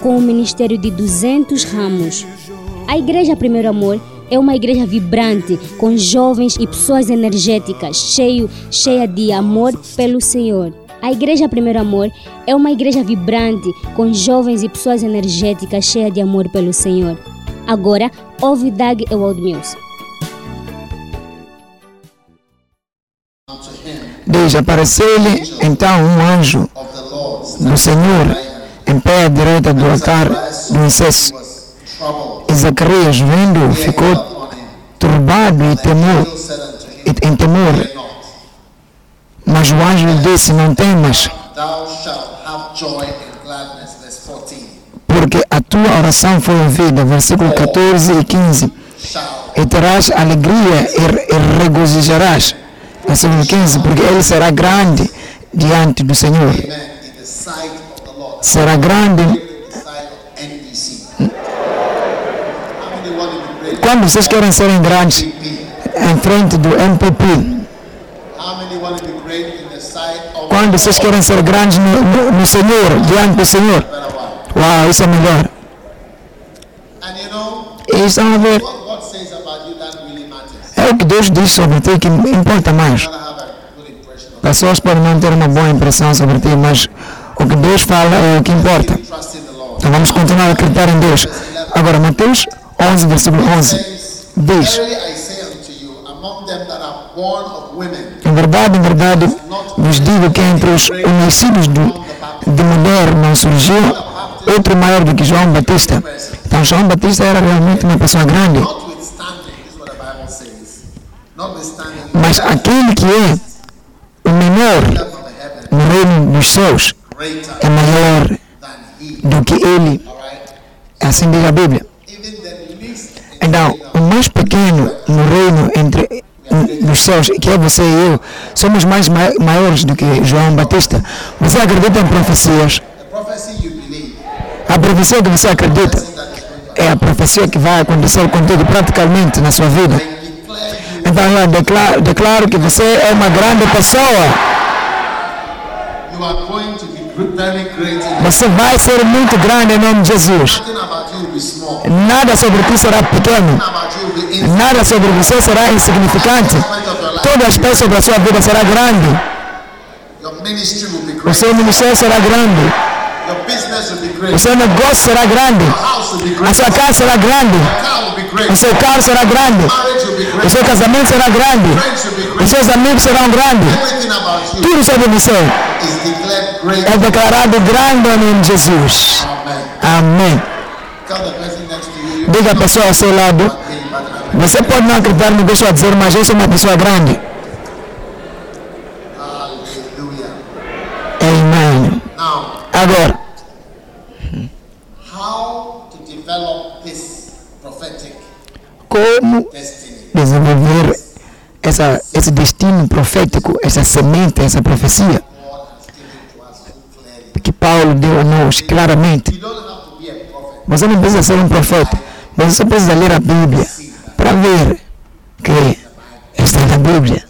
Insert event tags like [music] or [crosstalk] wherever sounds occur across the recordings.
com um ministério de 200 ramos. A Igreja Primeiro Amor é uma igreja vibrante, com jovens e pessoas energéticas, cheio, cheia de amor pelo Senhor. A Igreja Primeiro Amor é uma igreja vibrante, com jovens e pessoas energéticas, cheia de amor pelo Senhor. Agora, ouve Doug Ewald Mills. Diz, apareceu-lhe então um anjo do Senhor pé à direita do altar do incenso. E Zacarias, vendo, ficou turbado e temor, e, em temor. Mas o anjo disse, não temas, porque a tua oração foi ouvida. Versículo 14 e 15. E terás alegria e, e regozijarás. Versículo 15, porque ele será grande diante do Senhor. Será grande. Quando vocês querem serem grandes em frente do MPP? Quando vocês querem ser grandes no, no, no Senhor, diante do Senhor? Uau, isso é melhor. E estão a ver? É o que Deus diz sobre ti que importa mais. Pessoas podem não ter uma boa impressão sobre ti, mas o que Deus fala é o que importa. Então vamos continuar a acreditar em Deus. Agora, Mateus 11, versículo 11 diz: Em verdade, em verdade, vos digo que entre os nascidos de, de mulher não surgiu outro maior do que João Batista. Então, João Batista era realmente uma pessoa grande. Mas aquele que é o menor no reino dos céus é maior do que ele. Assim diz a Bíblia. Então, o mais pequeno no reino entre dos céus, que é você e eu, somos mais maiores do que João Batista. Você acredita em profecias? A profecia que você acredita é a profecia que vai acontecer contigo praticamente na sua vida. Então eu declaro, declaro que você é uma grande pessoa. Você vai ser muito grande em nome de Jesus. Nada sobre ti será pequeno. Nada sobre você será insignificante. Todo aspecto sobre a sua vida será grande. O seu ministério será grande. O seu negócio será grande. A sua casa será grande. O seu carro será grande. O seu casamento será grande. Os seus amigos serão grandes. Tudo sobre você é declarado grande em nome de Jesus. Amém. Diga a pessoa ao seu lado. Você pode não acreditar no que eu estou a dizer, mas eu sou uma pessoa grande. Amém. Agora, como desenvolver essa, esse destino profético, essa semente, essa profecia que Paulo deu a nós claramente. Você não precisa ser um profeta, mas você precisa ler a Bíblia para ver que está na Bíblia.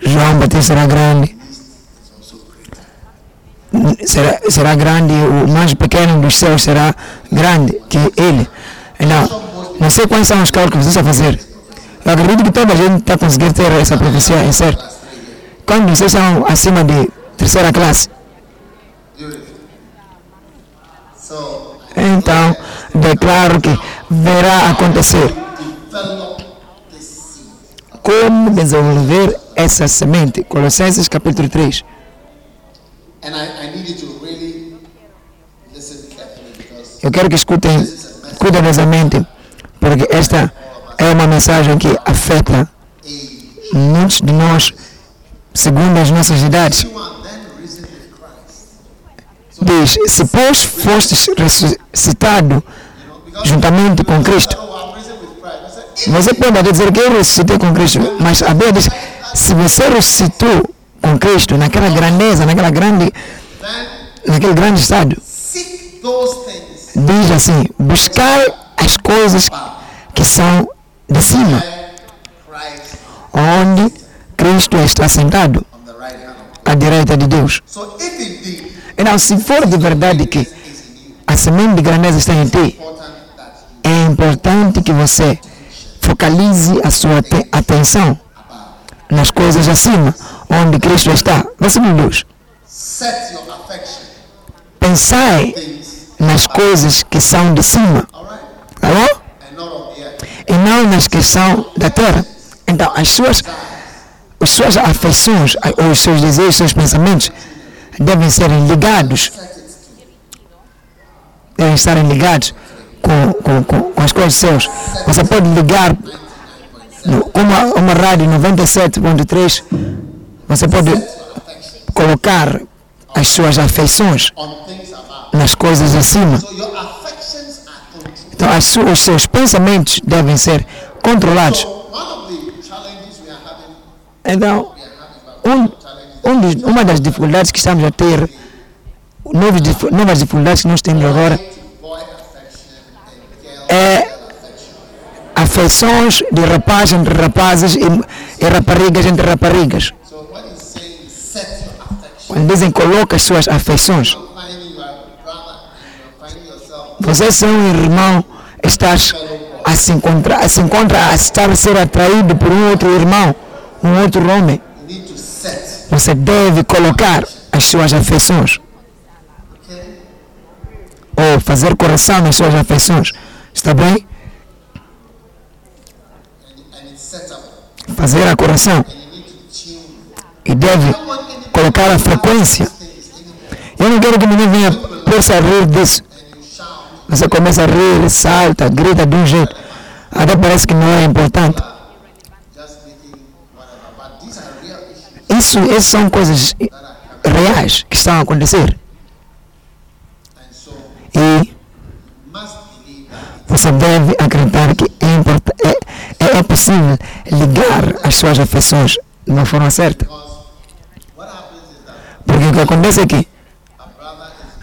João Batista será grande. Será, será grande, o mais pequeno dos céus será grande que ele. Não, não sei quais são os cálculos está a fazer. Eu acredito que toda a gente está conseguindo ter essa profecia em certo. Quando vocês são acima de terceira classe. Então, declaro que verá acontecer. Como desenvolver essa semente? Colossenses capítulo 3. Eu quero que escutem cuidadosamente, porque esta é uma mensagem que afeta muitos de nós segundo as nossas idades. diz: Se pois fostes ressuscitado juntamente com Cristo, você pode dizer que eu ressuscitei com Cristo, mas a Bíblia diz: se você ressuscitou com Cristo naquela grandeza, naquela grande, naquele grande estado, diz assim: buscar as coisas que são de cima, onde Cristo está sentado à direita de Deus. Então, se for de verdade que a semente de grandeza está em ti, é importante que você focalize a sua atenção nas coisas acima, onde Cristo está. Versículo 2. Pensai nas coisas que são de cima, tá bom? E não nas que são da terra. Então, as suas, as suas afeições, os seus desejos, os seus pensamentos devem ser ligados, devem estar ligados com, com, com, com as coisas seus. Você pode ligar uma, uma rádio 97.3, você pode colocar as suas afeições nas coisas acima. Então, as, os seus pensamentos devem ser controlados. Então, um, um uma das dificuldades que estamos a ter, novas dificuldades que nós temos agora, é afeições de rapazes entre rapazes e, e raparigas entre raparigas. Quando dizem coloca as suas afeições, você ser um irmão, estás a se encontrar, a se encontra a estar a ser atraído por um outro irmão, um outro homem. Você deve colocar as suas afeições. Ou fazer correção nas suas afeições. Está bem? Fazer a correção. E deve colocar a frequência. Eu não quero que ninguém venha possa rir disso. Você começa a rir, salta, grita de um jeito. Até parece que não é importante. Isso, essas são coisas reais que estão a acontecer. E você deve acreditar que é, é, é possível ligar as suas afeições de uma forma certa. Porque o que acontece é que,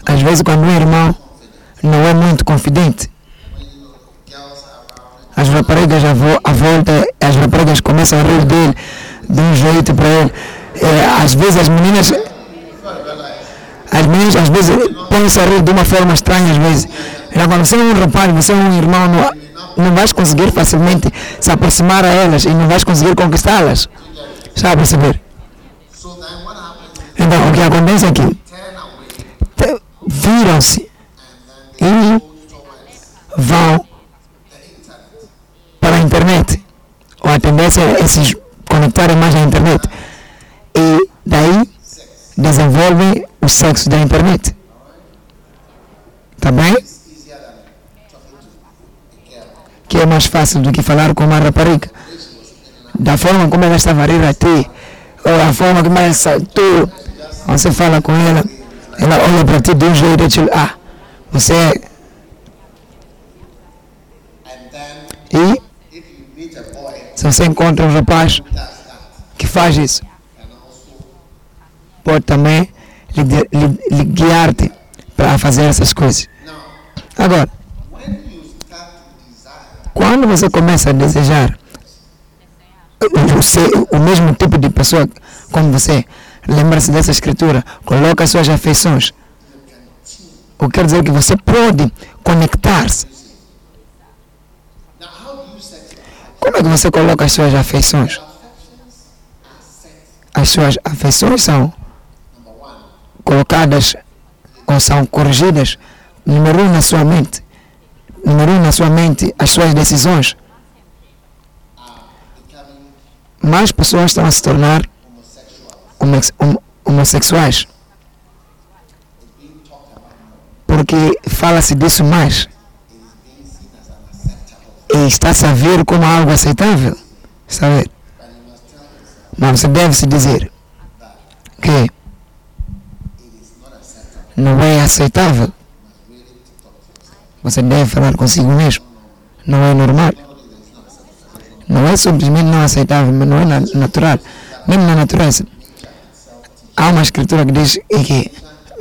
às vezes, quando um irmão não é muito confidente, as raparigas à volta, as raparigas começam a rir dele de um jeito para ele. É, às vezes as meninas as meninas às vezes põem-se a rir de uma forma estranha às vezes. Então, quando você é um rapaz, você é um irmão, não, não vais conseguir facilmente se aproximar a elas e não vais conseguir conquistá-las. Sabe perceber? Que acontece que viram-se e vão para a internet. Ou a tendência é se conectarem mais à internet. E daí desenvolvem o sexo da internet. Tá bem? Que é mais fácil do que falar com uma rapariga. Da forma como ela está a rir a ti, ou a forma como ela você fala com ela, ela olha para ti de um jeito e diz, ah, você é. E se você encontra um rapaz que faz isso, pode também lhe, guiar-te para fazer essas coisas. Agora, quando você começa a desejar o mesmo tipo de pessoa como você, lembra-se dessa escritura, coloca as suas afeições. O que quer dizer que você pode conectar-se. Como é que você coloca as suas afeições? As suas afeições são colocadas ou são corrigidas, número um na sua mente, número um na sua mente, as suas decisões. Mais pessoas estão a se tornar homossexuais. Porque fala-se disso mais. E está-se a ver como algo aceitável. Sabe? Mas você deve se dizer que não é aceitável. Você deve falar consigo mesmo. Não é normal. Não é simplesmente não aceitável, mas não é natural. Mesmo na natureza. Há uma escritura que diz que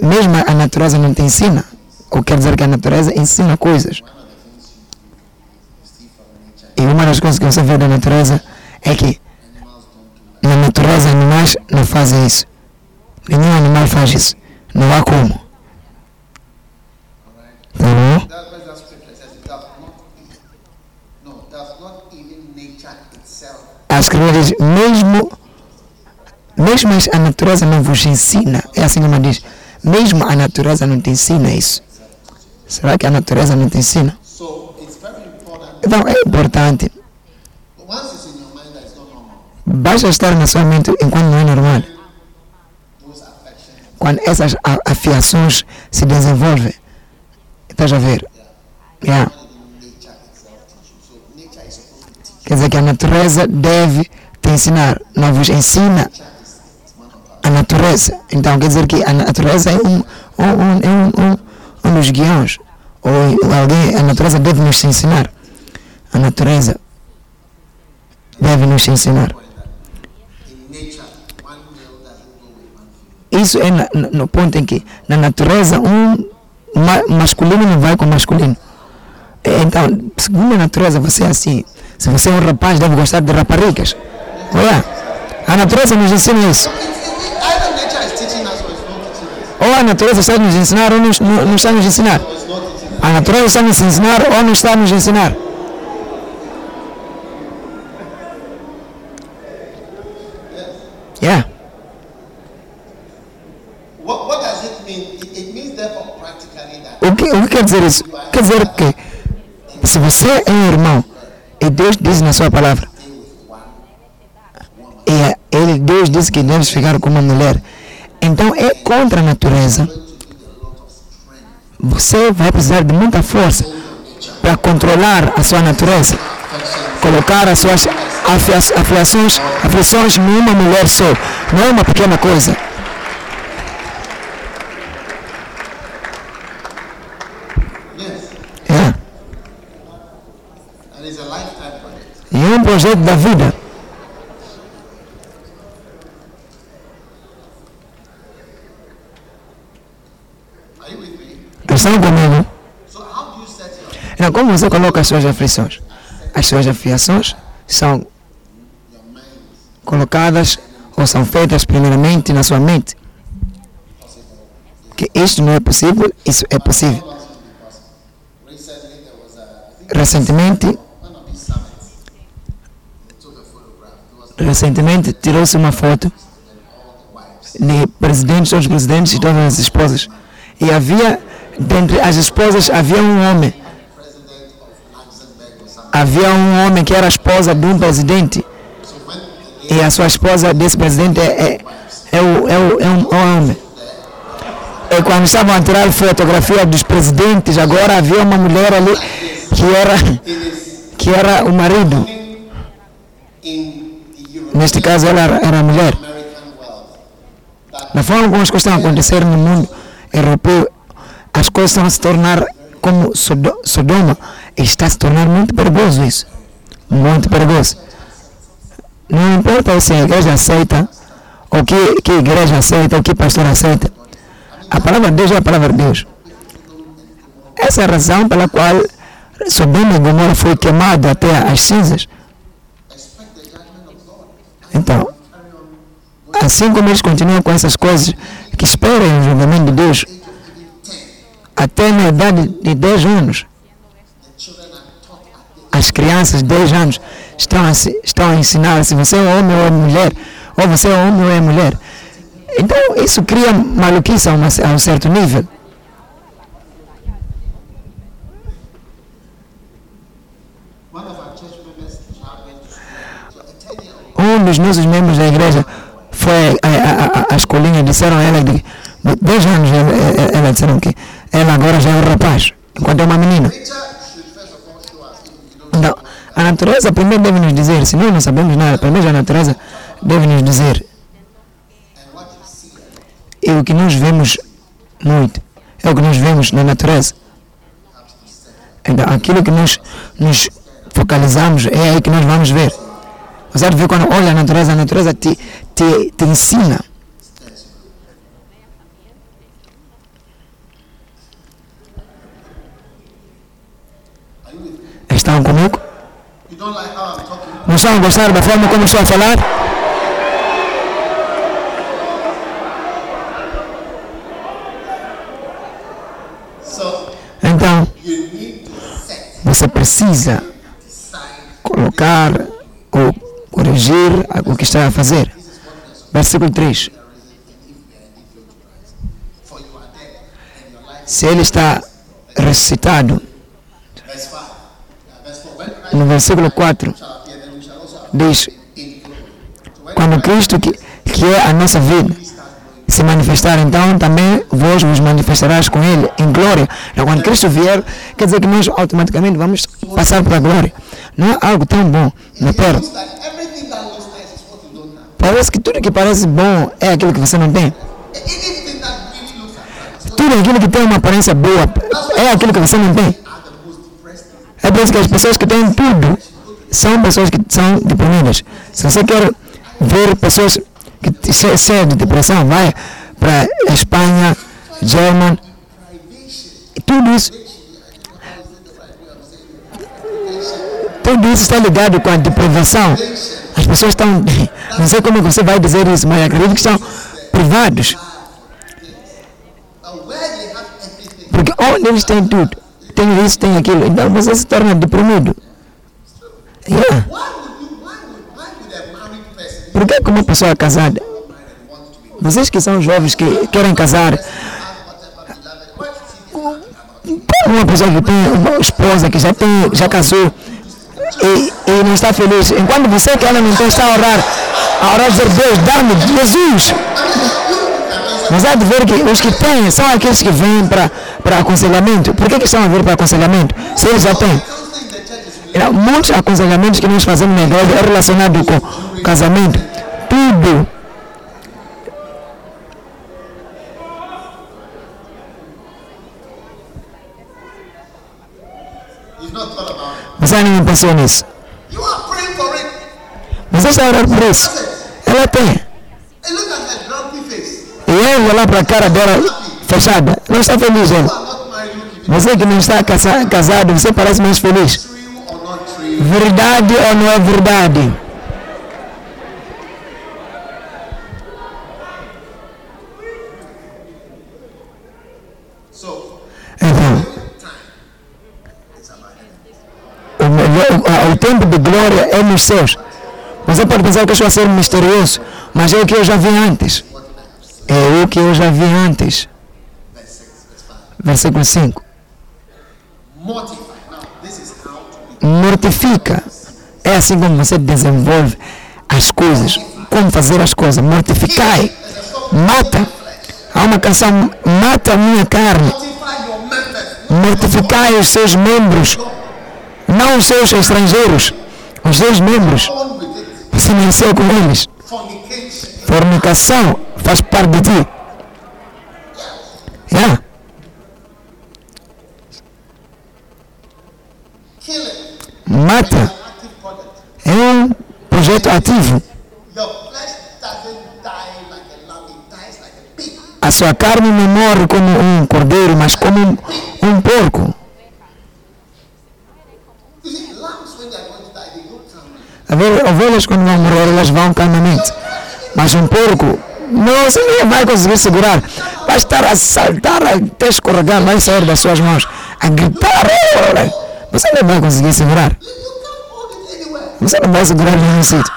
mesmo a natureza não te ensina. Ou quer dizer que a natureza ensina coisas. E uma das coisas que você vê da natureza é que na natureza animais não fazem isso. Nenhum animal faz isso. Não há como. Tá bom? A escritura diz, mesmo, mesmo a natureza não vos ensina. É assim como diz. Mesmo a natureza não te ensina isso. Será que a natureza não te ensina? Então é importante. Basta estar na sua mente enquanto não é normal. Quando essas afiações se desenvolvem. Estás a ver? Yeah. Quer dizer que a natureza deve te ensinar, não vos ensina a natureza. Então quer dizer que a natureza é um, um, um, um, um dos guiões. Ou alguém, a natureza deve nos ensinar. A natureza deve nos ensinar. Isso é na, no ponto em que na natureza um masculino não vai com masculino. Então, segundo a natureza, você é assim. Se você é um rapaz, deve gostar de raparigas. Olha, a natureza nos ensina isso. Ou a natureza está nos ensinar ou não, não está nos ensinar. A natureza está nos ensinar ou não está nos ensinar. Yeah. O que, o que quer dizer isso? Quer dizer que se você é um irmão e Deus diz na sua palavra, e ele, Deus diz que deves ficar com uma mulher, então é contra a natureza. Você vai precisar de muita força para controlar a sua natureza, colocar as suas aflições, aflições numa mulher só. Não é uma pequena coisa. um projeto da vida. Estão comigo? Então, como você coloca as suas aflições? As suas aflições são colocadas ou são feitas primeiramente na sua mente. Que isto não é possível, isso é possível. Recentemente, recentemente tirou-se uma foto de presidentes, todos os presidentes e todas as esposas. E havia, dentre as esposas, havia um homem. Havia um homem que era a esposa de um presidente. E a sua esposa desse presidente é, é, é, o, é, o, é um homem. E quando estavam a tirar fotografia dos presidentes, agora havia uma mulher ali que era, que era o marido. Neste caso, ela era mulher. Na forma como as coisas estão a acontecer no mundo europeu, as coisas a se tornar como Sodoma. Está se tornar muito perigoso isso. Muito perigoso. Não importa se a igreja aceita, ou que, que igreja aceita, ou que pastor aceita. A palavra de Deus é a palavra de Deus. Essa é a razão pela qual Sodoma e Gomorra foi queimado até as cinzas. Então, assim como eles continuam com essas coisas, que esperem o julgamento de Deus, até na idade de 10 anos, as crianças de 10 anos estão a, estão a ensinar se você é homem ou é mulher, ou você é homem ou é mulher. Então, isso cria maluquice a, uma, a um certo nível. um dos nossos membros da igreja foi à escolinha, disseram a ela de 10 anos, ela, ela disseram que ela agora já é um rapaz, enquanto é uma menina. Então, a natureza primeiro deve nos dizer, se nós não sabemos nada, primeiro a natureza deve nos dizer. E o que nós vemos muito é o que nós vemos na natureza. Então, aquilo que nós nos focalizamos é aí que nós vamos ver. Você vai ver quando olha a natureza, a natureza te, te, te ensina. Estão comigo? Não estão a gostar da forma como estou a falar? Então, você precisa colocar ou corrigir o que está a fazer. Versículo 3. Se ele está ressuscitado, no versículo 4, diz: Quando Cristo, que, que é a nossa vida, se manifestar, então também vós vos manifestarás com Ele em glória. Então, quando Cristo vier, quer dizer que nós automaticamente vamos passar para a glória. Não é algo tão bom, não pera. Parece que tudo que parece bom é aquilo que você não tem. Tudo aquilo que tem uma aparência boa é aquilo que você não tem. É por isso que as pessoas que têm tudo são pessoas que são deprimidas. Se você quer ver pessoas que cheia de depressão, vai para Espanha, German, tudo isso. Tudo isso está ligado com a deprivação. As pessoas estão, [laughs] não sei como você vai dizer isso, mas acredito que estão privados. Porque onde eles têm tudo, tem isso, tem aquilo, então você se torna deprimido. Yeah. Por que uma pessoa casada? Vocês que são jovens que querem casar, uma pessoa que tem uma esposa que já, tem, já casou e, e não está feliz, enquanto você que ela não tem, está a orar, a orar dizer, Deus, dá-me Jesus. Mas há de ver que os que têm são aqueles que vêm para, para aconselhamento. Por que, que estão a vir para aconselhamento? Se eles já têm. Muitos aconselhamentos que nós fazemos na igreja é relacionado com casamento. Tudo. Você não pensou nisso. Você está orando por isso. Ela tem. E eu olhar para a cara dela fechada. Não está feliz, ela. Você que não está casado, você parece mais feliz. Verdade ou não é verdade? Então, o, o, o tempo de glória é nos céus. Você pode pensar que isso vai ser misterioso, mas é o que eu já vi antes. É o que eu já vi antes. Versículo 5. Mortifica. É assim como você desenvolve as coisas. Como fazer as coisas. Mortificai. Mata. Há uma canção. Mata a minha carne. Mortificai os seus membros. Não os seus estrangeiros. Os seus membros. Você nasceu com eles. Fornicação faz parte de ti. Yeah. Mata é um projeto ativo. A sua carne não morre como um cordeiro, mas como um, um porco. Ovelhas quando vão morrer, elas vão calmamente. Mas um porco, não, você nem vai conseguir segurar. Vai estar a saltar até escorregar, vai sair das suas mãos, a gritar. Você não vai conseguir segurar. Você não vai segurar em nenhum sítio.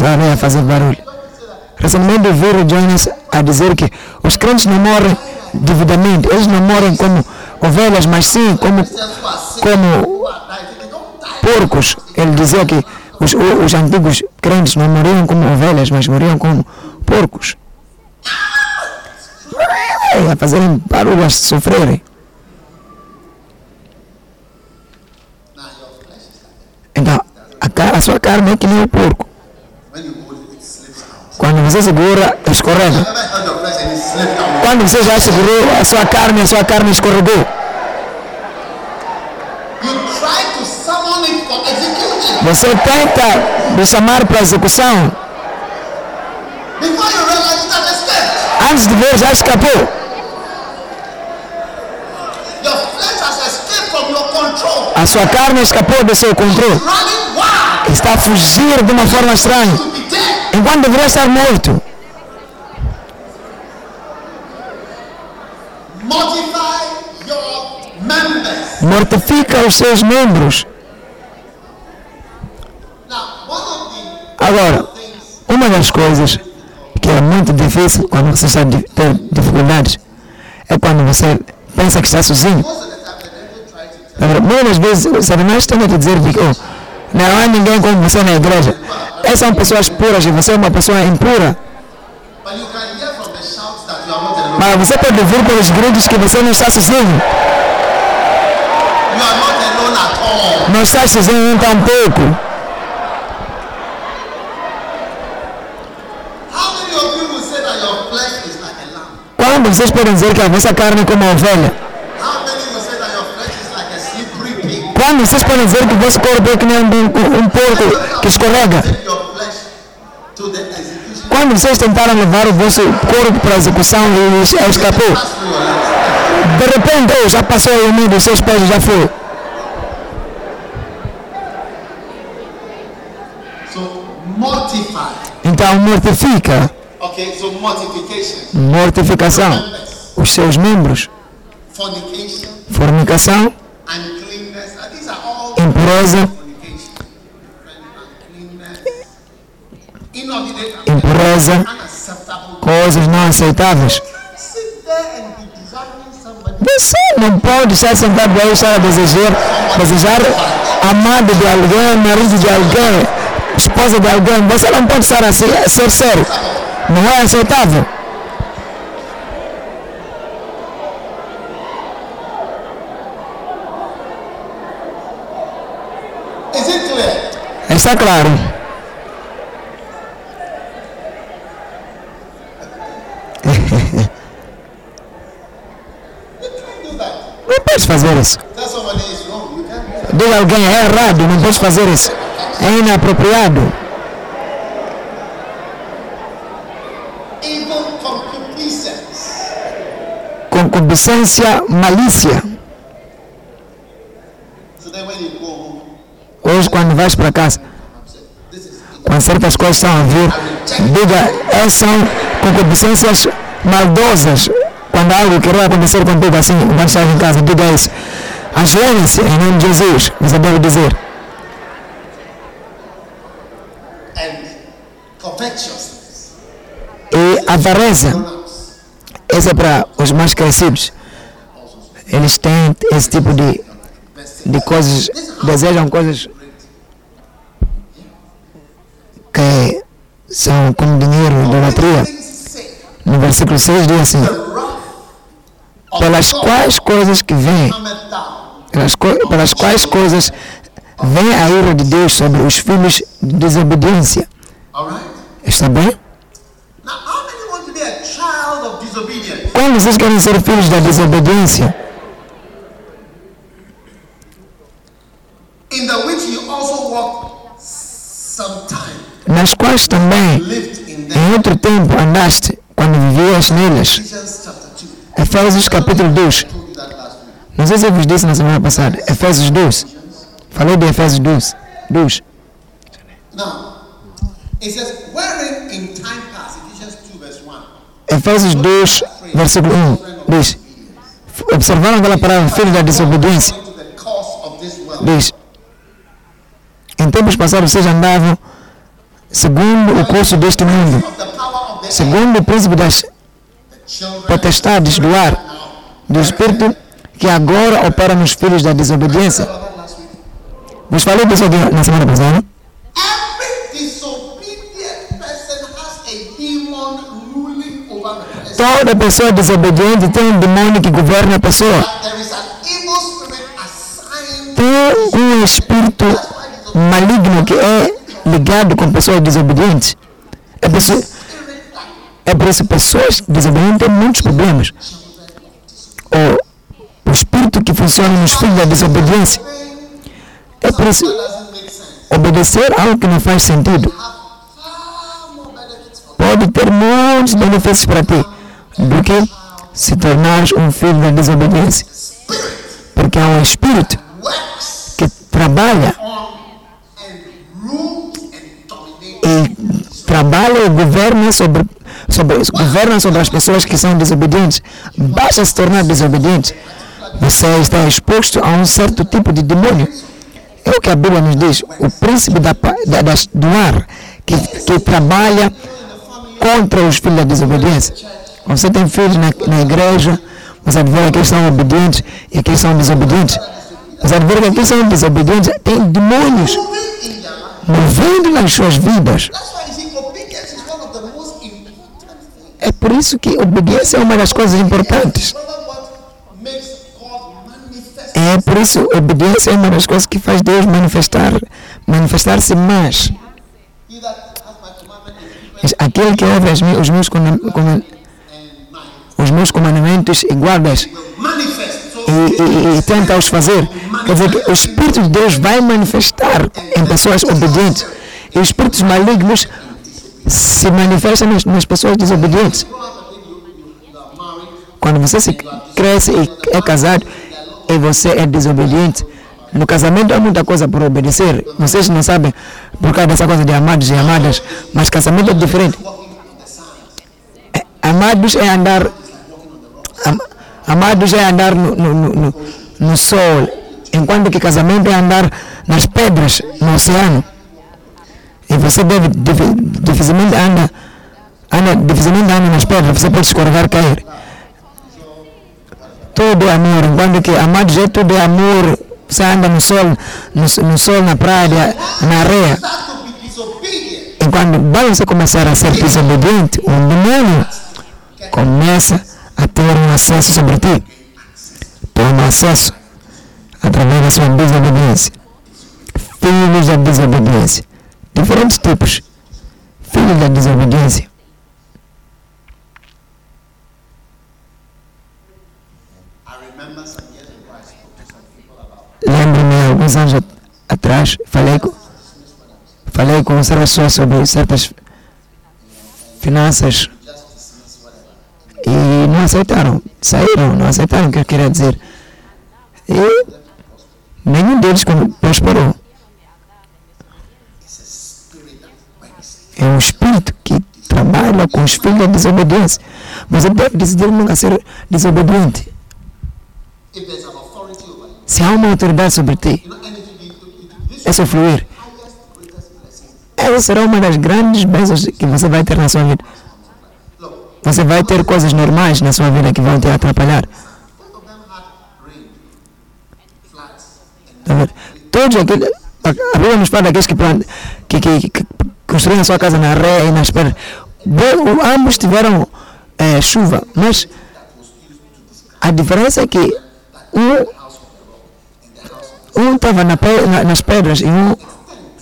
Já vai fazer barulho. Recentemente vi o Jonas a dizer que os crentes não morrem devidamente. Eles não morrem como ovelhas, mas sim como, como porcos. Ele dizia que os, os antigos crentes não morriam como ovelhas, mas morriam como porcos. A fazerem barulho, a sofrerem. Então, a, a sua carne é que nem o porco. Quando você segura, escorrega. Quando você já segurou a sua carne, a sua carne escorregou. Você tenta me chamar para execução. Before you realize it has escaped. Antes de ver, já escapou. Your flesh has escaped from your control. A sua carne escapou do seu controle. Está a fugir de uma forma estranha. Enquanto deveria estar morto. Mortifica os seus membros. Agora, uma das coisas que é muito difícil quando você está ter dificuldades é quando você pensa que está sozinho. muitas vezes o Satanás tenta te dizer que oh, não há ninguém como você na igreja. Essas são pessoas puras e você é uma pessoa impura. Mas você pode ouvir pelos gritos que você não está sozinho. Não está sozinho nem tampouco. How many of you will say that your flesh is like a lamb? Quando vocês podem dizer que a vossa carne é como ovelha? A pig? Quando vocês podem dizer que o vosso corpo é que nem um, um, porco que escorrega? Quando vocês tentaram levar o vosso corpo para a execução e es- escapou, de repente oh, já passou o meio dos seus pés e já foi. Então mortifica, Okay, so mortification. mortificação, os seus membros, fornicação, all impureza, impureza, coisas não aceitáveis. Você não pode estar sentado aí estar a desejar, desejar amado de alguém, marido de alguém, esposa de alguém. Você não pode estar assim, a ser sério. Não é aceitável. Está claro. Não podes fazer isso. Diga alguém, é errado, não podes fazer isso. É inapropriado. Concupiscência, malícia. Hoje, quando vais para casa, quando certas coisas estão a vir, diga, essas são concupiscências maldosas. Quando algo querer acontecer contigo assim, quando estás em casa, diga isso. Ajoelhe-se em nome de Jesus. Você deve dizer. E avareza, esse é para os mais crescidos. Eles têm esse tipo de, de coisas, desejam coisas que são como dinheiro, idolatria. No versículo 6 diz assim: pelas quais coisas que vêm, pelas, co- pelas quais coisas vem a ira de Deus sobre os filhos de desobediência. Está bem? Quando vocês querem ser filhos da desobediência, In the which you also walked sometime, nas quais também em outro tempo andaste quando vivias nelas. Ephesians chapter 2. Efésios capítulo 2. I told you that last week. Não sei se eu vos disse na semana passada. Efésios 2. Falei de Efésios 2. 2. Now, it says, wherein in time Efésios 2, versículo 1. Diz. Observaram aquela palavra, filho da desobediência. Diz. Em tempos passados vocês andavam segundo o curso deste mundo, segundo o príncipe das potestades do ar, do espírito que agora opera nos filhos da desobediência. Vos falei disso na semana passada. Toda pessoa desobediente tem um demônio que governa a pessoa. Tem um espírito maligno que é ligado com pessoas desobedientes. É pessoa, É por isso que pessoas desobedientes têm muitos problemas. O, o espírito que funciona nos filhos da desobediência. É por isso obedecer algo que não faz sentido pode ter muitos benefícios para ti do que se tornares um filho da desobediência. Porque há um espírito que trabalha e trabalha e governa sobre, sobre, governa sobre as pessoas que são desobedientes. Basta se tornar desobediente. Você está exposto a um certo tipo de demônio. É o que a Bíblia nos diz. O príncipe da, da, do ar que, que trabalha contra os filhos da desobediência. Você tem filhos na, na igreja, você vê que são obedientes e aqueles são desobedientes. Você vê que são desobedientes, tem demônios movendo nas suas vidas. É por isso que obediência é uma das coisas importantes. É por isso obediência é uma das coisas que faz Deus manifestar, manifestar-se mais. Aquele que ouve os meus, os meus, os meus comandamentos e guardas e, e, e tenta os fazer, quer dizer o Espírito de Deus vai manifestar em pessoas obedientes. E os espíritos malignos se manifestam nas, nas pessoas desobedientes. Quando você se cresce e é casado e você é desobediente, no casamento há muita coisa por obedecer. Vocês não sabem por causa dessa coisa de amados e amadas, mas casamento é diferente. É, amados é andar. Am, amados é andar no, no, no, no, sol, enquanto que casamento é andar nas pedras no oceano. E você deve, dificilmente anda, anda, dificilmente anda nas pedras, você pode escorregar cair. Tudo é amor, enquanto que amados é tudo amor, você anda no sol, no, no sol, na praia, na areia. E quando você começar a ser desobediente, o demônio começa a ter um acesso sobre ti. Toma acesso através da sua desobediência. Filhos da desobediência. Diferentes tipos. Filhos da desobediência. Lembro-me, alguns anos atrás, falei com, falei com certas pessoas sobre certas finanças e não aceitaram. Saíram, não aceitaram o que eu queria dizer. E nenhum deles prosperou. É um espírito que trabalha com os filhos da desobediência. Você deve decidir nunca ser desobediente. Se há uma autoridade sobre ti, é só fluir. Essa será uma das grandes bênçãos que você vai ter na sua vida. Você vai ter coisas normais na sua vida que vão te atrapalhar. Tá Todos aqueles. A Bíblia nos fala daqueles que, que, que, que construíram a sua casa na areia e nas pedras. Ambos tiveram é, chuva, mas a diferença é que um estava na, nas pedras e um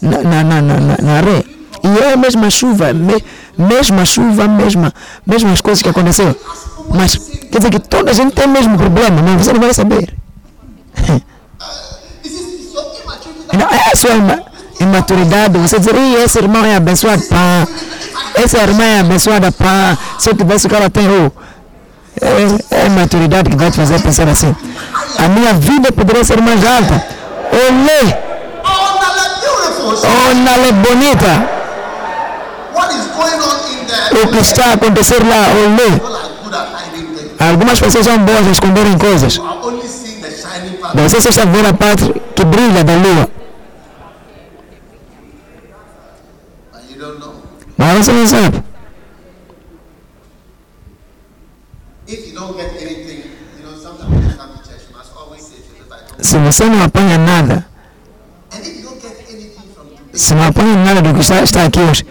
na, na, na, na, areia. E é a mesma chuva, me, mesma chuva, mesma, mesmas coisas que aconteceram. Mas quer dizer que toda a gente tem o mesmo problema, mas você não vai saber. Não, é a sua imaturidade, você dizer, esse irmão é abençoado, pá. Essa irmã é abençoada, pá. Se eu tivesse o que ela tem, oh. é, é a maturidade que vai te fazer pensar assim. A minha vida poderia ser mais alta. Olê! Olha, bonita! O que está a acontecer lá, olê! Algumas pessoas são boas a esconderem coisas. Você só está vendo a parte que brilha da lua. Mas você não sabe. Se você não apanha nada, se não apanha nada do que está, está aqui hoje,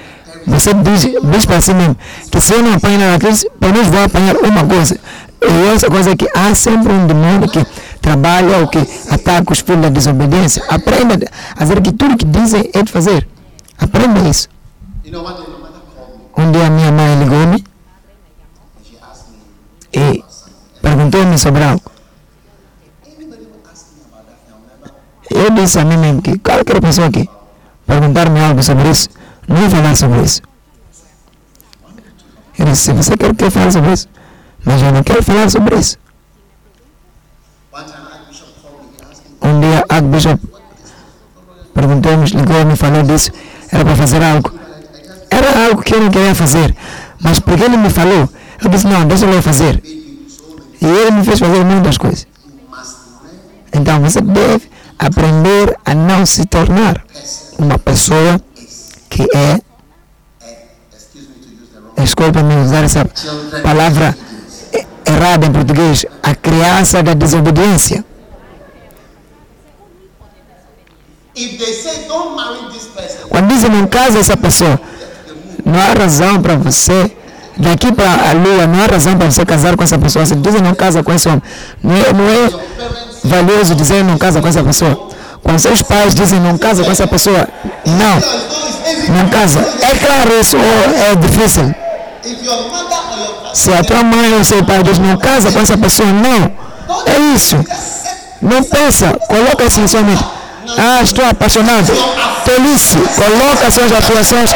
você diz, diz para si mesmo que se eu não apanho nada daquilo, pelo menos vou apanhar uma coisa. E essa coisa é que há sempre um demônio que trabalha ou que ataca os filhos da desobediência. Aprenda a fazer que tudo que dizem é de fazer. Aprenda isso. Um dia minha mãe ligou-me e perguntou-me sobre algo. Eu disse a mim mesmo que qualquer pessoa que perguntar-me algo sobre isso, não vou falar sobre isso. Eu disse, se você quer que eu fale sobre isso, mas eu não quero falar sobre isso. Um dia Archbishop perguntou-me, ligou-me, falou disso, era para fazer algo. Era algo que eu não queria fazer, mas porque ele me falou, eu disse, não, deixa eu fazer. E ele me fez fazer muitas coisas. Então você deve aprender a não se tornar uma pessoa que é desculpa-me usar essa palavra errada em português, a criança da desobediência. Quando dizem não casa essa pessoa, não há razão para você, daqui para a lua, não há razão para você casar com essa pessoa. Se dizem não casa com esse homem, não é, não é valioso dizer não casa com essa pessoa. Quando seus pais dizem não casa com essa pessoa, não, não casa. É claro isso ou é difícil? Se a tua mãe ou seu pai diz não casa com essa pessoa, não. É isso. Não pensa, coloca isso na sua mente. Ah, estou apaixonado. Tolice, coloca suas atuações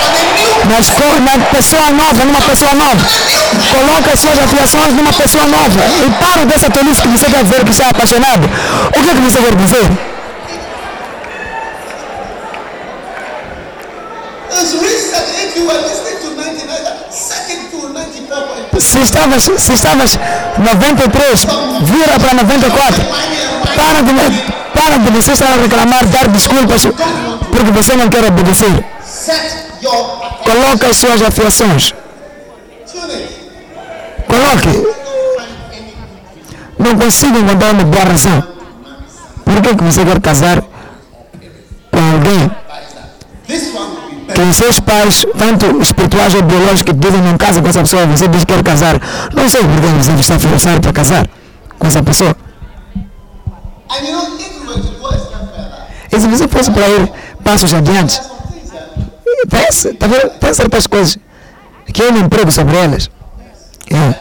nas, na pessoa nova, numa pessoa nova. Coloca suas atuações numa pessoa nova. E para dessa tolice que você quer ver que está apaixonado. O que, é que você quer dizer? Se estavas, se estavas 93, vira para 94. Para de, para de você estar a reclamar, dar desculpas porque você não quer obedecer. Coloque as suas afiações. Coloque. Não consigo encontrar uma boa razão. Por que, que você quer casar com alguém que os seus pais, tanto espirituais ou biológicos, dizem não casa com essa pessoa, você diz que quer casar. Não sei por que você está forçado para casar com essa pessoa. E se você fosse para ir passos adiante, pensa, tá vendo? Tem certas coisas que eu não emprego sobre elas. É.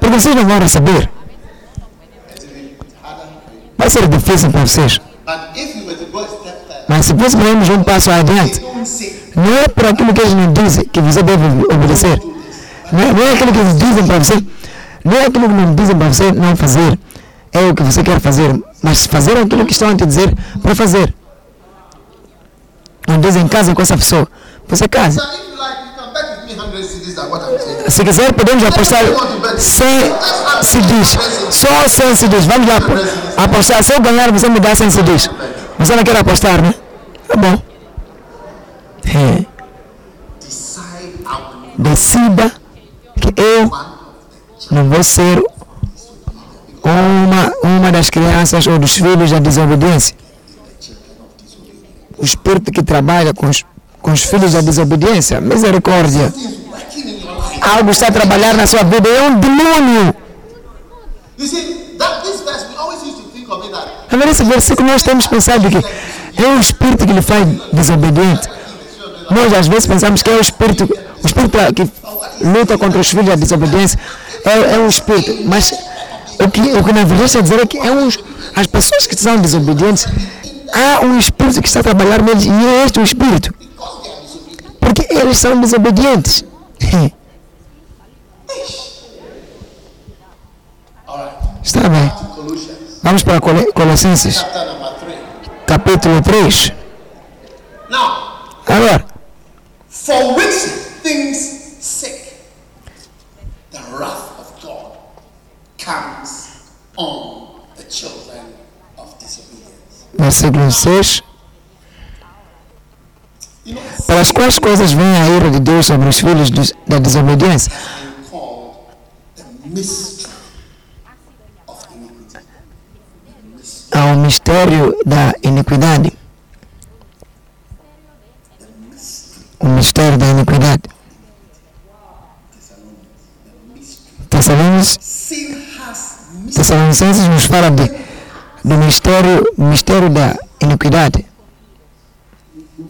Porque vocês não vão receber. Vai ser difícil para vocês. Mas se irmos um passo adiante, não é por aquilo que eles nos dizem que você deve obedecer. Não é, não é aquilo que eles dizem para você. Não é aquilo que nos dizem para você não fazer. É o que você quer fazer. Mas fazer aquilo que estão a te dizer para fazer. Não dizem casa com essa pessoa. Você casa. Se quiser, podemos apostar 100 CDs. Só 100 CDs. Vamos lá apostar. Se eu ganhar, você me dá 100 CDs. Você não quer apostar, né? Tá bom. É. Decida que eu não vou ser uma, uma das crianças ou dos filhos da desobediência. O espírito que trabalha com os, com os filhos da desobediência, misericórdia. Algo está a trabalhar na sua vida, é um demônio. Agora esse versículo nós temos pensado que é o espírito que lhe faz desobediente. Nós às vezes pensamos que é o espírito, o espírito que luta contra os filhos da desobediência é, é um espírito, mas o que, o que na verdade está a dizer é que é uns, as pessoas que são desobedientes, há um espírito que está a trabalhar neles e é este o espírito. Porque eles são desobedientes. [laughs] Está bem. Vamos para Colossenses, capítulo 3. Agora, For which things sake the wrath of God comes on the children of disobedience. versículo 6. You know, Para as quais coisas vem a ira de Deus sobre os filhos da desobediência? the mystery Ao mistério da iniquidade. O mistério da iniquidade. Tessalonicenses nos fala de, do mistério, mistério da iniquidade.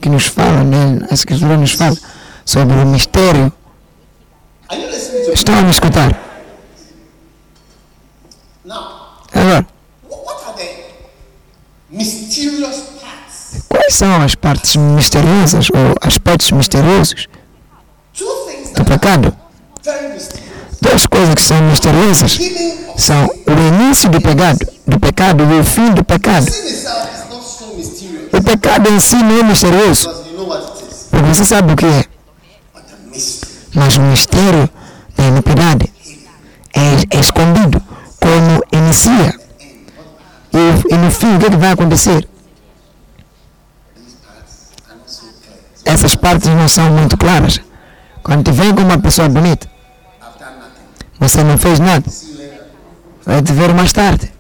Que nos fala, né? a Escritura nos fala sobre o mistério. Estão a me escutar? Agora, quais são as partes misteriosas ou aspectos misteriosos do pecado? Duas coisas que são misteriosas são o início do pecado, do pecado e o fim do pecado. O pecado em si não é misterioso, porque você sabe o que é, mas o mistério da iniquidade é, é escondido como inicia. E, no fim, o que, é que vai acontecer? Essas partes não são muito claras. Quando te vem com uma pessoa bonita, você não fez nada. Vai te ver mais tarde.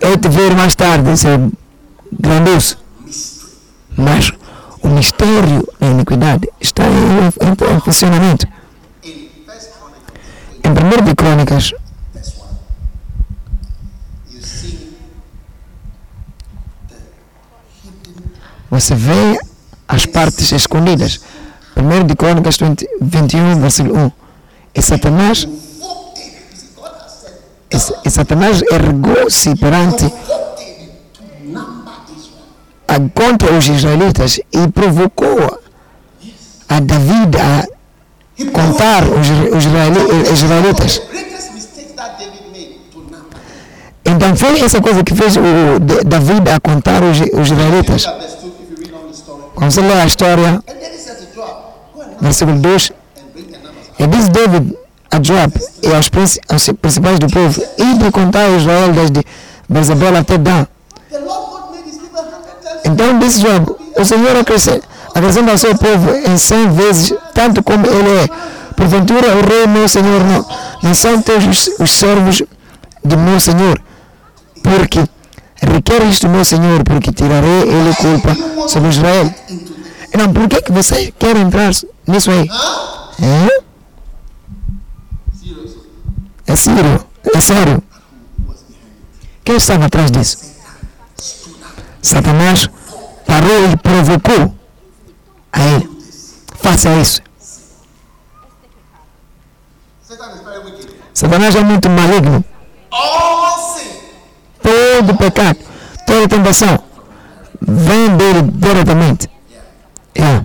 Eu te ver mais tarde, seu grandoso. Mystery. Mas o mistério da iniquidade está em, funcionamento. Em 1 de Crônicas, verse one, you see the hidden você vê as partes escondidas. 1 de Crônicas 20, 21, versículo 1. E Satanás, e, Sa- Satanás ergou-se perante a, contra os israelitas e provocou a David a contar os, os israeli- israelitas. Então foi essa coisa que fez o David a contar os, israelitas. At verse 2 if you read on the story. Quando você lê a história, versículo 2, and bring the numbers. e diz David a Joab e aos, princi- aos principais do povo, e contar Israel desde Berzabel até Dan. A. Então disse Joab, o Senhor acresce- acrescenta ao seu povo em cem vezes, tanto como ele é. Porventura o rei meu Senhor não, não são teus os servos de meu Senhor, porque requer isto meu Senhor, porque tirarei ele culpa sobre Israel. Não, por que, que você quer entrar nisso aí? É? É sério, é sério. Quem estava atrás disso? Satanás parou e provocou a ele. Faça isso. Satanás é muito maligno. Sin Todo pecado, toda tentação vem dele diretamente. É.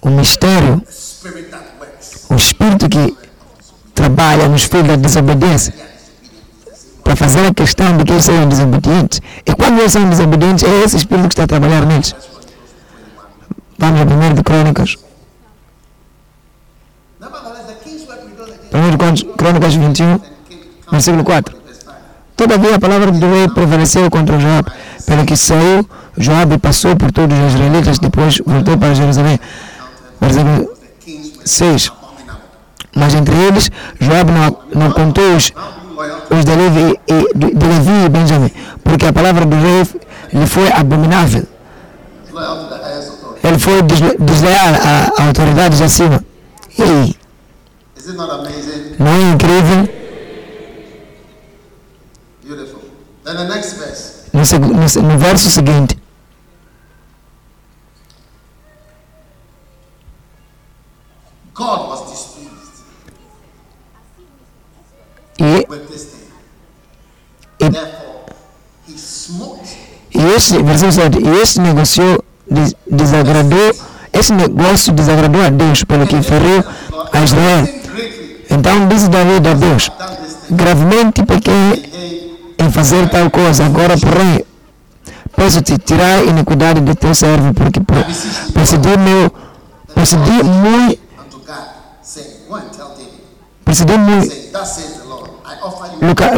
O mistério, o espírito que trabalha nos filhos da desobediência para fazer a questão de que eles sejam desobedientes. E quando eles são desobedientes, é esse espírito que está a trabalhar neles. Vamos a 1 de Crônicas. 1 de Crônicas- Crônicas 21, the king. Versículo 4. Verse 5. Todavia a palavra do rei prevaleceu contra Joab, pelo que saiu Joab e passou por todos os israelitas, depois voltou para Jerusalém. Versículo The king's word 6. abominable. Mas entre eles, Joab não, não contou os, os de, Levi, e, de de Levi e Benjamim, porque a palavra do rei lhe foi abominável. Ele foi desle- desleal a, a autoridades acima. E não é incrível? No, no, verso seguinte, God was displeased e, e, e este, versículo 7, e este negócio des- desagradou, esse negócio desagradou a Deus, pelo que feriu a Israel. Então disse Davi a Deus, gravemente pequei Behave em fazer tal coisa. Agora, porém, peço-te, tirar a iniquidade de teu servo, porque pro- procedi meu, procedi muito, procedi muito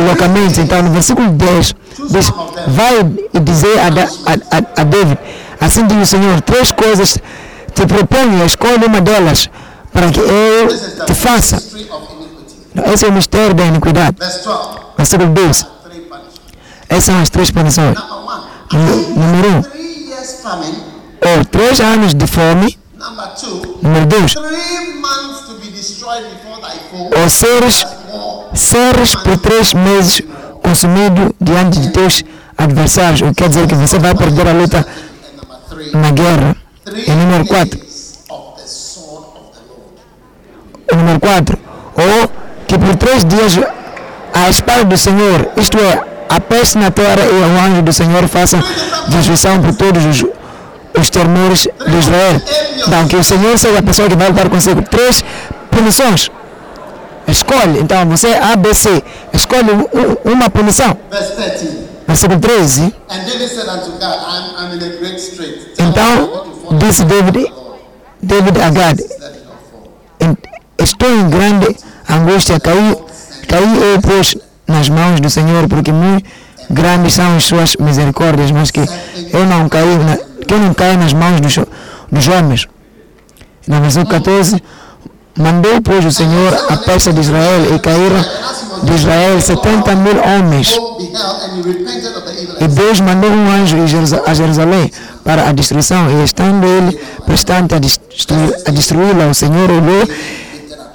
loucamente. Então, no versículo 10, diz, vai e dizer a, a, a, a David, assim diz o Senhor, três coisas te proponho, escolhe uma delas, para que eu te faça. Esse é o mistério da iniquidade. Verse 12. Versículo 12, Three punishments. Essas são as três one, Número um, ou três anos de fome. Número dois, ou seres, War. seres por três meses consumido diante de teus adversários. O que quer dizer que você vai perder a luta na guerra. E número quatro, the Lord. número 4. Ou que por três dias a espada do Senhor, isto é, a peste na terra e o anjo do Senhor façam destruição por todos os, os temores de Israel. Então, que o Senhor seja a pessoa que vai levar consigo três punições. Escolhe, então você ABC, escolhe um- um- uma punição. Verse 13. Versículo 13. And David said unto God, I'm, I'm in a great strait. Tell me Então, disse David, David a Gad, Let it not fall. "Em- estou em grande angústia, caí, caí eu, pois, nas mãos do Senhor, porque muito grandes são as suas misericórdias, mas que eu não caí, na, que eu não caí nas mãos dos, dos homens. No versículo 14, mandou, pois, o Senhor a peste de Israel, e caíram de Israel 70 mil homens. E Deus mandou um anjo a Jerusalém para a destruição, e estando ele prestante a destruí-la, o Senhor olhou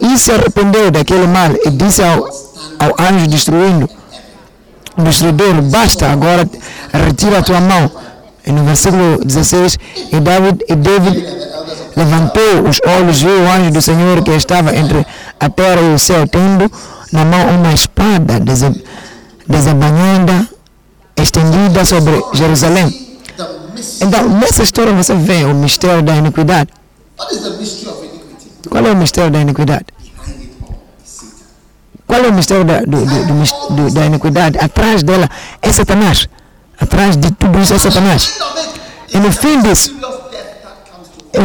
e se arrependeu daquele mal, e disse ao, ao anjo destruindo, destruidor, basta, agora retira a tua mão. E no versículo 16, e David, e David levantou os olhos e viu o anjo do Senhor que estava entre a terra e o céu, tendo na mão uma espada desembainhada, estendida sobre Jerusalém. Então, nessa história você vê o mistério da iniquidade. Qual é o mistério da iniquidade? Behind it all is Satan. Qual é o mistério da, do, do- do da iniquidade? Atrás dela é Satanás. Atrás de tudo isso é Satanás. E no fim disso, é,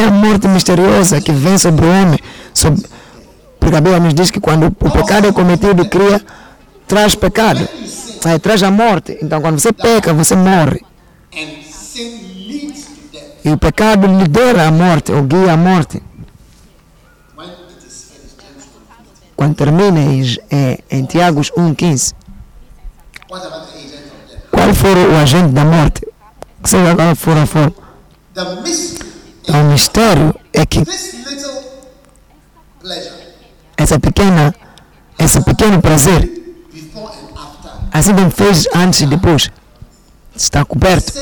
é, a morte misteriosa que vem sobre o homem. Sobre, porque a Bíblia nos diz que quando o pecado é cometido, cria, traz pecado. Aí, traz a morte. Então, quando você peca, você morre. E o pecado lidera a morte, ou guia a morte. Quando termina em, em, em Tiago 1,15. What about the agent of death? Qual for o agente da morte? Seja qual for a forma. O mistério é que essa pequena, esse pequeno prazer, assim como fez antes e depois, está coberto.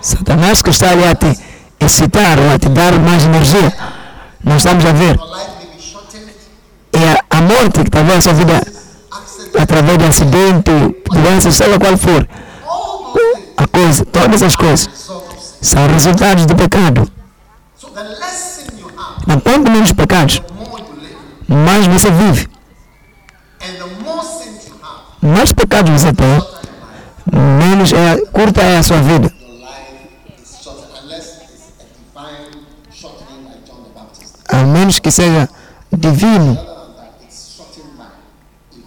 Satanás que está ali a te excitar ou a te dar mais energia, nós estamos a ver. É a, morte que talvez a sua vida, através de acidente, doença, seja qual for, a coisa, todas as coisas, são resultados do pecado. Não quanto menos pecados, mais você vive. Mais pecados você tem, menos é, curta é a sua vida. A menos que seja divino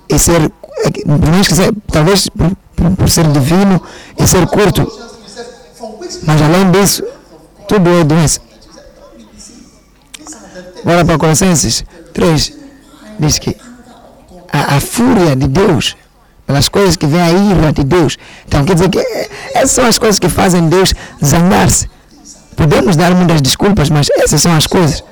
e ser, é menos que seja, talvez por, por- ser divino e ser curto, mas além disso, tudo é doença. Agora para Colossenses 3, diz que a, a fúria de Deus, pelas coisas que vem a ira de Deus. Então quer dizer que essas são as coisas que fazem Deus zangar-se. Podemos dar muitas desculpas, mas essas são as coisas.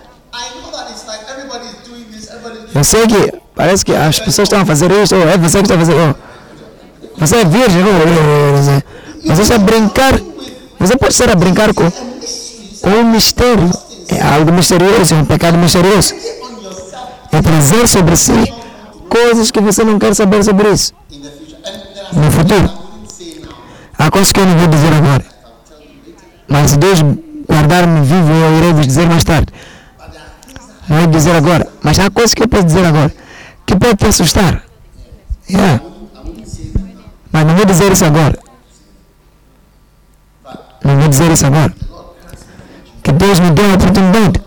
Eu sei que parece que as pessoas estão a fazer isso, ou é você que está a fazer. Oh, você é virgem, oh, oh, oh, você- você está a brincar. Você pode estar a brincar com, com um mistério. É algo misterioso, é um pecado misterioso. É trazer sobre si coisas que você não quer saber sobre isso no futuro. Há coisas que eu não vou dizer agora. Mas se Deus guardar-me vivo, eu irei vos dizer mais tarde. Não vou dizer agora. Mas há coisas que eu posso dizer agora. Que pode te assustar. Yeah. Mas não vou dizer isso agora. Não vou dizer isso agora. Que Deus me deu a oportunidade.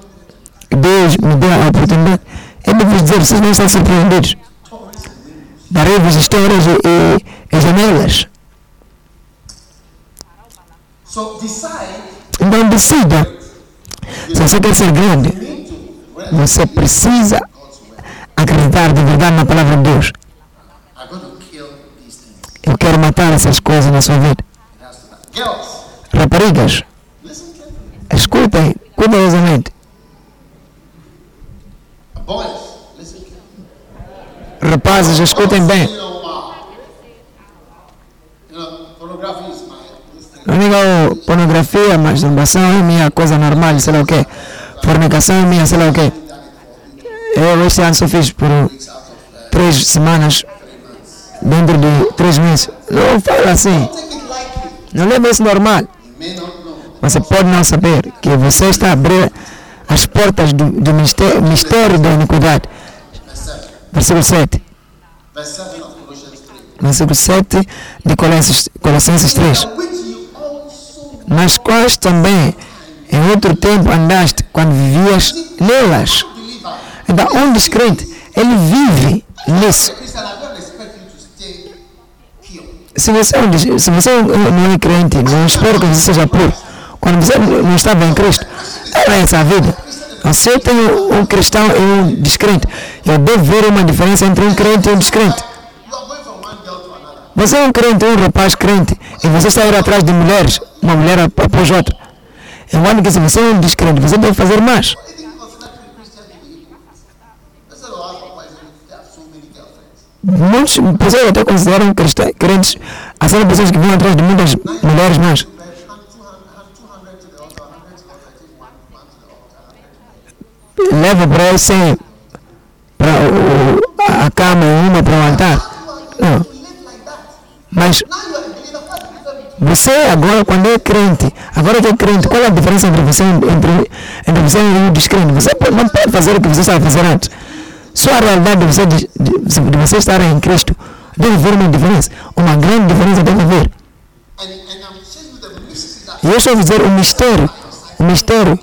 Que Deus me deu a oportunidade. Eu devo dizer, vocês não estão surpreendidos. Darei-vos histórias e, e, e janelas. Então decida. Se você quer ser grande, você precisa acreditar de verdade na palavra de Deus. Eu quero matar essas coisas na sua vida. Raparigas, escutem cuidadosamente. Rapazes, escutem bem. Não diga oh, pornografia, mas masturbação é minha coisa normal, sei lá o quê. Fornicação é minha, sei lá o quê. Eu este ano só fiz por três semanas, dentro de três meses. Não fala assim. Não leva isso normal. Not know. Você pode não saber que você está a abrir as portas do, do mistério, mistério da iniquidade. Verse 7. Versículo 7. Verse 7 of Colossians 3. Versículo 7 de Colossenses, Colossenses 3. Which you also Nas quais também em outro tempo andaste quando vivias nelas. Então, um descrente, ele vive nisso. Se você, é se você não é crente, não espero que você seja puro. Quando você não estava em Cristo, era essa a vida. Se eu tenho um cristão e um descrente, eu devo ver uma diferença entre um crente e um descrente. Você é um crente, um rapaz crente, e você está indo atrás de mulheres, uma mulher ap- após outra. Eu acho que se você é um descrente, você deve fazer mais. Muitas pessoas até consideram crentes, as são pessoas que vão atrás de muitas mulheres mais. But hand 200, hand 200 to the altar, 100 to the altar, take one, one to the altar, 100 to the leva para ele 100 para a cama e uma para o altar. Não, mas Você agora, quando é crente, agora que é crente, qual é a diferença entre você, entre, entre você e o descrente? Você não pode fazer o que você estava fazendo antes. Só a realidade de você, de, de, você estar em Cristo deve haver uma diferença. Uma grande diferença deve haver. E eu estou a dizer o mistério, o mistério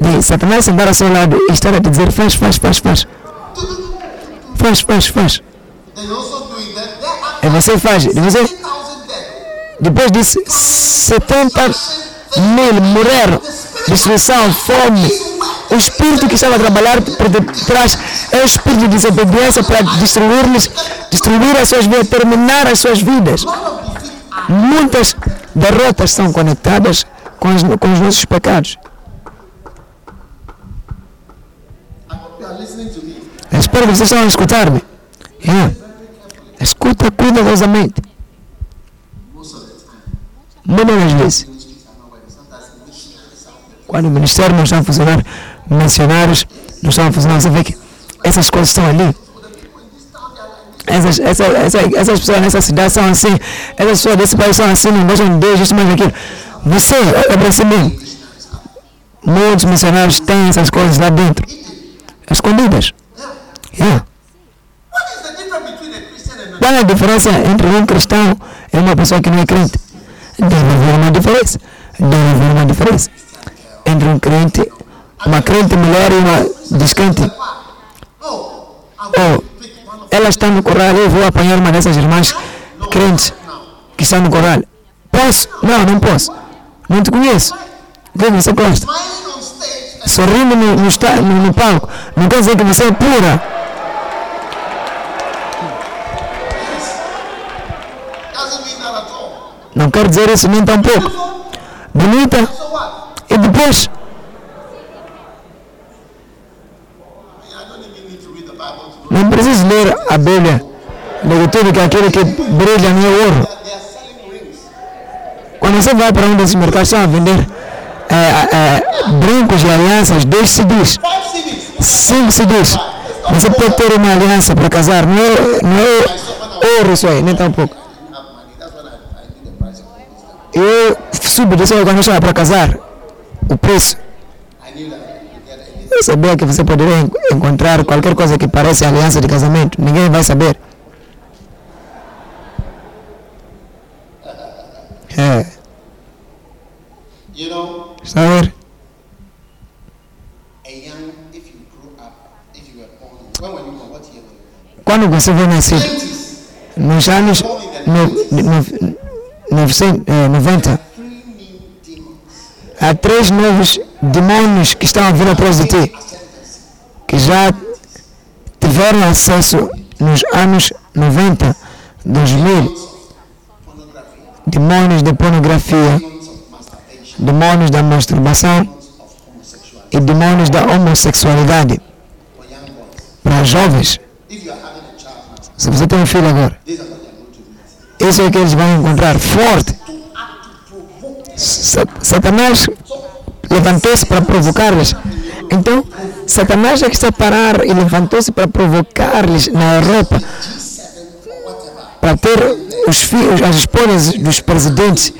de Satanás sentar ao seu lado e estar a te dizer faz, faz, faz, faz. Faz, faz, faz. E você faz, e você 10,000 dead. Depois disso, 70 mil morreram. Destruição, fome. O espírito que estava a trabalhar por detrás é o espírito de desobediência para destruir-lhes, destruir as suas vidas, terminar as suas vidas. Muitas derrotas são conectadas com os, com os nossos pecados. Eu espero que vocês estão a escutar-me. Yeah. Escuta cuidadosamente. Most of the time, Muitas das vezes. ministries are not working. Sometimes missionaries are working. quando o ministério não está a funcionar, missionários não estão a funcionar, você vê que essas coisas estão ali. Essas, essa, essa, essas pessoas nessa cidade são assim, essas pessoas desse país são assim, não gostam de Deus, isso mais aquilo. Você, olha para si. Muitos missionários têm essas coisas lá dentro, escondidas. Yeah. A Qual é a diferença entre um cristão e uma pessoa que não é crente? Deve haver uma diferença. Deve haver uma diferença. Entre um crente, uma crente mulher e uma descrente. Want Oh, ela está no corral, eu vou apanhar uma dessas irmãs crentes que estão no corral. Posso? Não, não posso. Não te conheço. O que você gosta? Sorrindo no, no, no palco. Não quer dizer que você é pura. Não quer dizer isso nem tão pouco. Bonita. E depois, não preciso ler a Bíblia. Digo tudo que aquilo que brilha não é ouro. Quando você vai para um desses mercados, estão a vender é, é, brincos e alianças, dois CDs, cinco CDs. Você pode ter uma aliança para casar, não é, não é ouro isso aí, nem tão pouco. I have money. That's when I, I knew the price of wisdom. Eu quando eu estava para casar, o preço. Eu sabia que você poderia en- encontrar qualquer coisa que pareça aliança de casamento, ninguém vai saber. É, está a ver? a? Quando você nascido? 20s. Nos anos no, no, 900, 90, Three new demons. há três novos demônios que estão a vir atrás de ti, que já tiveram acesso nos anos 90, 2000, Pornography. demônios de pornografia, demônios da masturbação e demônios da homossexualidade para jovens. Se você tem um filho agora, isso é que eles vão encontrar forte. Satanás levantou-se para provocá-los. Então, Satanás é que está parar e levantou-se para provocar-lhes na Europa para ter os filhos, as esposas dos presidentes.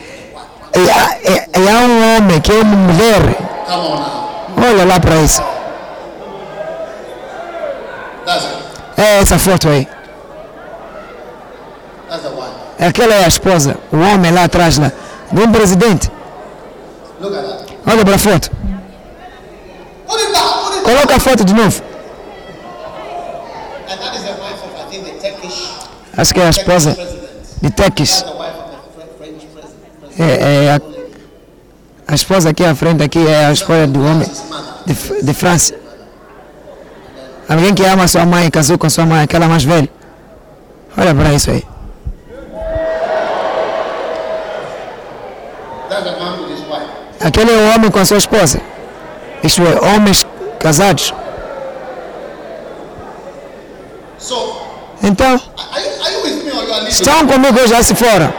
E há, e, há um homem que é uma mulher. Olha lá para isso. É essa foto aí. Aquela é a esposa, o homem lá atrás lá, do presidente. Olha para a foto. Coloca a foto de novo. Acho que é a esposa de Teques. É, é a, a, esposa aqui à frente aqui é a esposa do homem de, de França. Alguém que ama sua mãe, casou com sua mãe, aquela mais velha. Olha para isso aí. Aquele é o homem com a sua esposa. Isto é, homens casados. Então, estão comigo já se foram?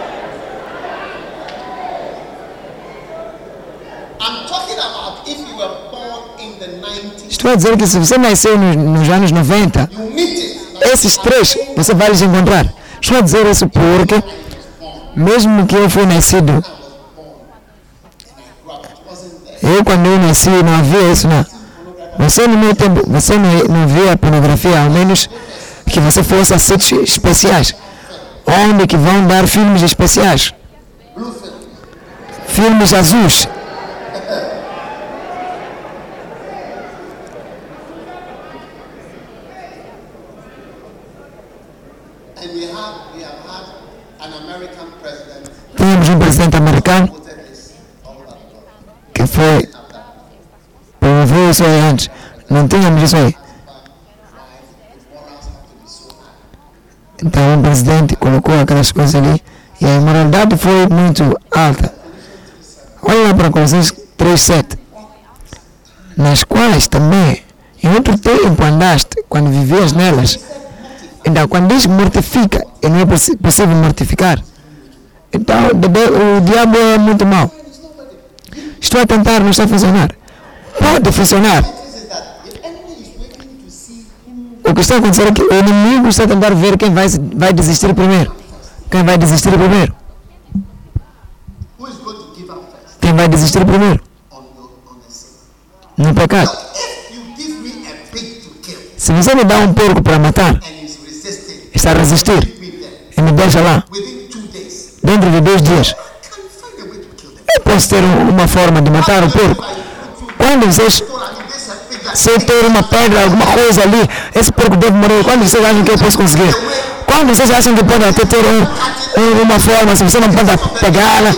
Estou a dizer que se você nasceu nos, nos anos 90, esses três você vai os encontrar. Estou a dizer isso porque, mesmo que eu fui nascido eu quando eu nasci não havia isso não. Você no meu tempo, você não, não via pornografia, ao menos que você fosse a sítios especiais. Onde que vão dar filmes especiais? Filmes azuis. Temos um presidente americano foi promoveu isso aí antes. Não tínhamos isso aí. Então o presidente colocou aquelas coisas ali e a imoralidade foi muito alta. Olha lá para Colossenses 3,7. Nas quais também, em outro tempo andaste, quando vivias nelas. Então, quando diz mortifica, e não é possível mortificar. Então, o diabo é muito mau. Estou a tentar, não está a funcionar. Pode funcionar. O que está a acontecer é que o inimigo está a tentar ver quem vai, vai desistir primeiro. Quem vai desistir primeiro? Quem vai desistir primeiro? No pecado. Se você me dá um porco para matar, está a resistir e me deixa lá, dentro de dois dias, eu posso ter uma forma de matar o porco. Quando vocês se ter uma pedra, alguma coisa ali, esse porco deve morrer. Quando vocês acham que eu posso conseguir? Quando vocês acham que pode até ter um, uma forma, se você não pode pegá-la,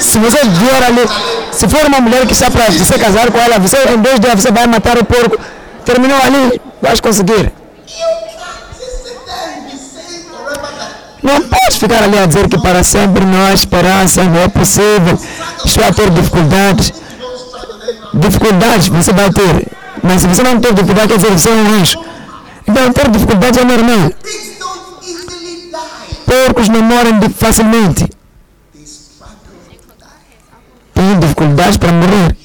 se você vier ali, se for uma mulher que está para você casar com ela, você em dois dias você vai matar o porco, terminou ali, vai conseguir. Não podes ficar ali a dizer que para sempre não há esperança, não é possível. Estou a ter dificuldades. Dificuldades você vai ter. Mas se você não tem dificuldade, quer dizer que você é um anjo. Então ter dificuldades é normal. Porcos não morrem facilmente. Têm dificuldades para morrer.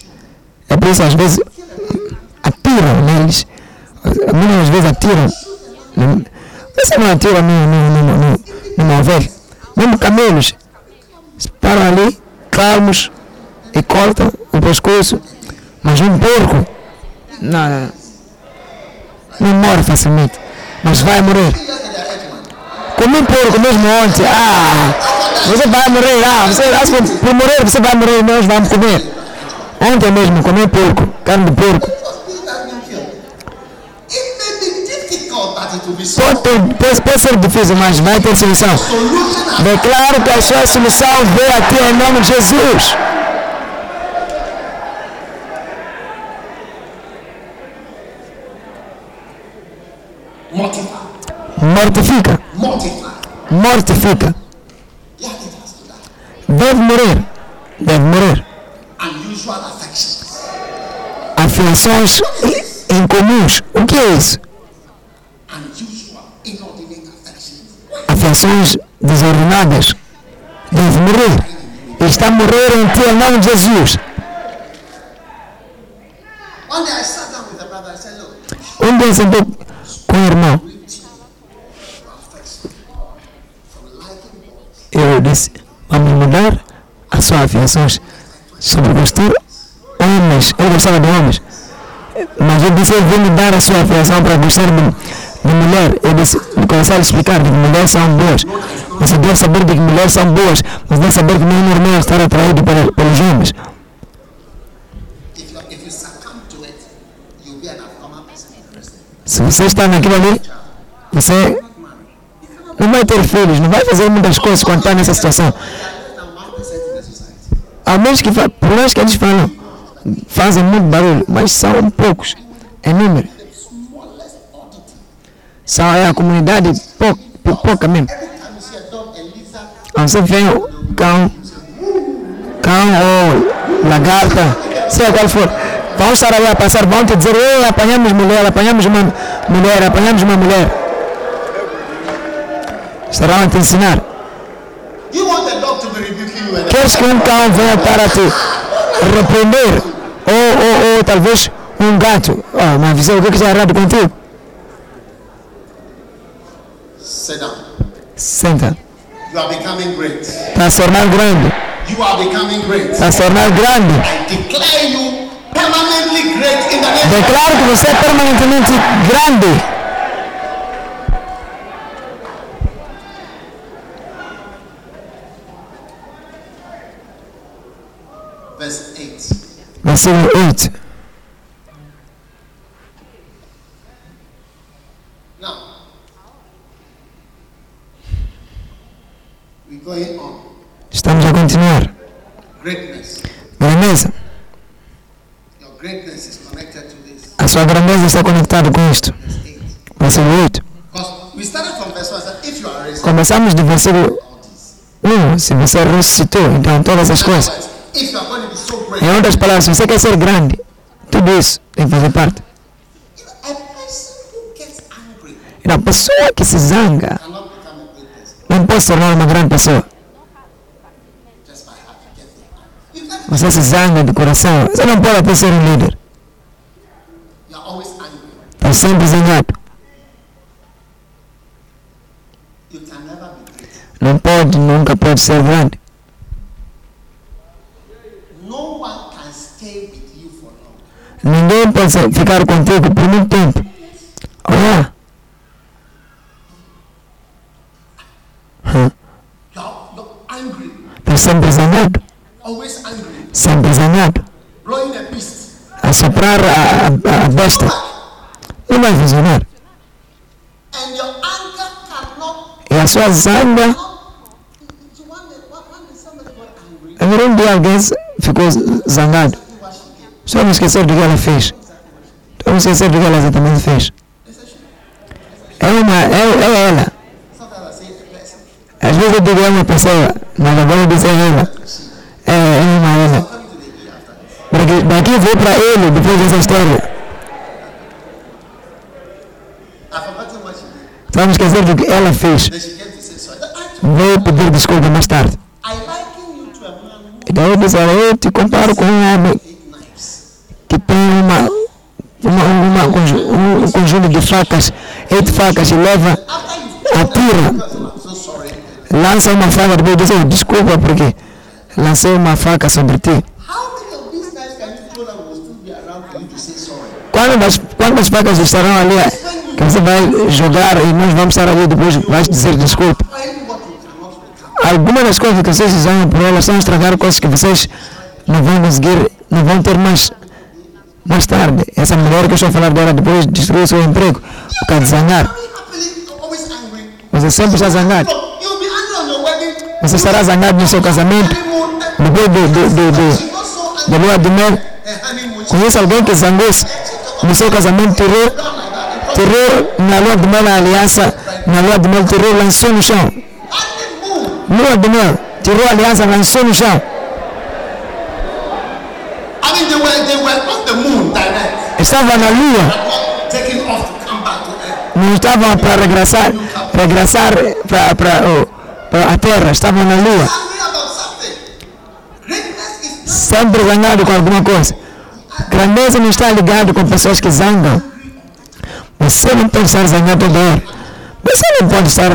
É por isso às vezes atiram neles. Muitas vezes atiram. Você não atira no, no, numa ovelha. Mesmo camelos param ali, calmos e cortam o pescoço. Mas um porco não, não morre facilmente, mas vai morrer. Comi um porco mesmo ontem. Ah, você vai morrer. Ah, você que por morrer você vai morrer, nós vamos comer. Ontem mesmo comi porco, carne de porco. Pode, ser difícil, mas vai ter solução. Declaro que a sua solução veio aqui em nome de Jesus. Mortifica. Mortifica. Deve morrer. Deve morrer. Aflições incomuns. O que é isso? Aflições desordenadas deve morrer. Ele está a morrer em ti, em nome de Jesus. Um dia eu sentei com o irmão. Eu disse, vamos mudar a sua aviação sobre gostar homens. Eu gostava de homens. Mas eu disse, eu vou mudar a sua aviação para gostar de, de mulher. Eu disse, começar a explicar que mulheres são boas. Você deve saber que mulheres são boas, mas deve saber que não é normal estar atraído pelos homens. Se você está naquilo ali, você não vai ter filhos, não vai fazer muitas coisas quando está nessa situação. We are less than 1% in the society. Há menos que, por mais que eles falam, fazem muito barulho, mas são poucos em número. The smallest oddity. São, é a comunidade pou, pou- pouca mesmo. Você vê um cão, cão ou lagarta, seja qual for, vão estar ali a passar, vão te dizer, Ei, apanhamos mulher, apanhamos uma mulher, apanhamos uma mulher. Estarão a te ensinar. Queres que um cão venha para te repreender? Ou, ou, ou talvez um gato. Oh, mas você, o que que está errado contigo? Sit down. Senta. You are becoming great. Tornar grande. You are becoming great. Tornar grande. I declare you permanently great in the name Declaro que você é permanentemente grande. verse 8. Versículo 8. Now, we're going on. Estamos a continuar. Greatness. Grandeza. Your greatness is connected to this. A sua grandeza está conectada com isto. Verse 8. Versículo 8. Because we started from verse 1. Said, if you are raised, Começamos do versículo all this. 1. Se você ressuscitou, então todas as coisas. Em outras palavras, se você quer ser grande, tudo isso tem que fazer parte. E a pessoa que se zanga cannot become a great pode se tornar uma grande pessoa. Você se zanga de coração, você não pode ser um líder. Está sempre zangado. Não pode, nunca pode ser grande. Ninguém pode ficar contigo por muito tempo. Olha, está sempre zangado. Sempre zangado. blowing a. A a, besta. Não vai funcionar. E a sua zanga. Agora um dia alguém ficou zangado. Só me esquecer do que ela fez. Só me esquecer do que ela exatamente fez. É uma. É, é ela. Sometimes I say a person. Às vezes eu digo uma pessoa, mas agora eu dizer ela. É, é uma ela. Porque daqui eu vou para ele depois dessa história. Me esquecer do que ela fez. Vou pedir desculpa mais tarde. A E daí eu disse, eu te comparo com um homem que tem uma, uma, uma, um, conjunto de facas, oito facas, e leva, so sorry. Lança uma faca, depois diz, "Oh, desculpa porque lancei uma faca sobre ti. Quantas, quantas facas estarão ali eh, que você vai jogar e nós vamos estar ali depois vais dizer desculpa? Algumas das coisas que vocês usam por elas são estragar coisas que vocês não vão conseguir, não vão ter mais mais tarde. Essa mulher que eu estou a falar dela depois destruiu seu emprego por causa de zangar. Você sempre está zangado. Você estará zangado no seu casamento, depois do, do, do, do, da lua de mel. Conheço alguém que zangou-se no seu casamento, tirou, tirou na lua de mel a aliança, na lua de mel tirou, lançou no chão. Lua de mel, tirou a aliança, lançou no chão. I mean, they were they were on the moon direct. Estava na lua, não estavam para regressar, regressar para, para, oh, a terra, estavam na lua. Sempre zangado com alguma coisa. Grandeza não está ligado com pessoas que zangam. Você não pode estar zangado toda. Você não pode estar.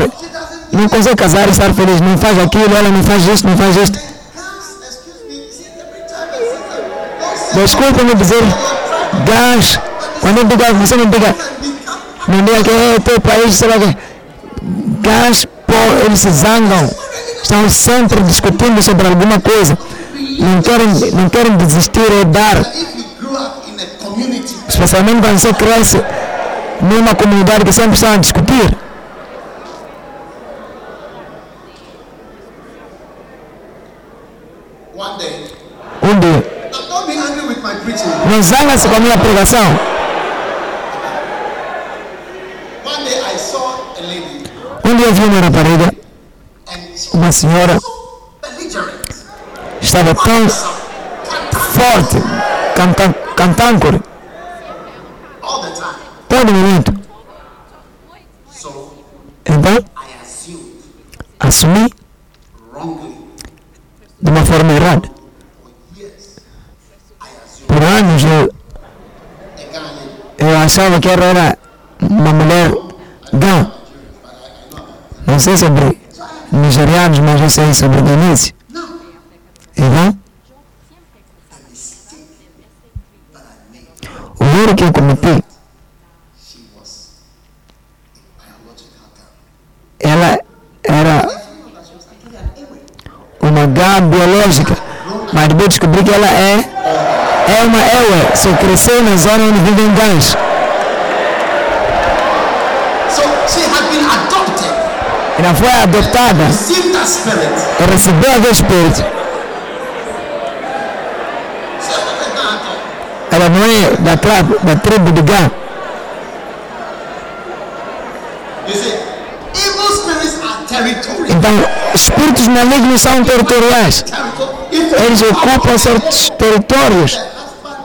Não consegue casar e estar feliz. Não faz aquilo, ela não faz isto, não faz isto. Desculpa me dizer, gás. Quando eu digo, você não diga. Não diga que é teu país, sei lá que. Gás, eles se zangam. Estão sempre discutindo sobre alguma coisa. Não querem, não querem desistir ou dar. Especialmente quando você cresce numa comunidade que sempre está a discutir. Um dia, não zanga-se com a minha pregação. One day I saw a eu vi uma rapariga, uma senhora, estava tão forte, canta, cantâncora, all the time. todo momento. Então, assumi de uma forma errada. Por anos eu, eu achava que ela era uma mulher gã. Não sei sobre nigerianos, mas eu sei sobre Denise. Então, o erro que eu cometi, ela era uma gã biológica, mas depois descobri que ela é, é uma ewe, só cresceu na zona onde vivem gãs. Ela foi spirit. e recebeu aquele espírito. Ela não é da, da tribo de territorial. Então, espíritos malignos são territoriais. Eles ocupam certos territórios.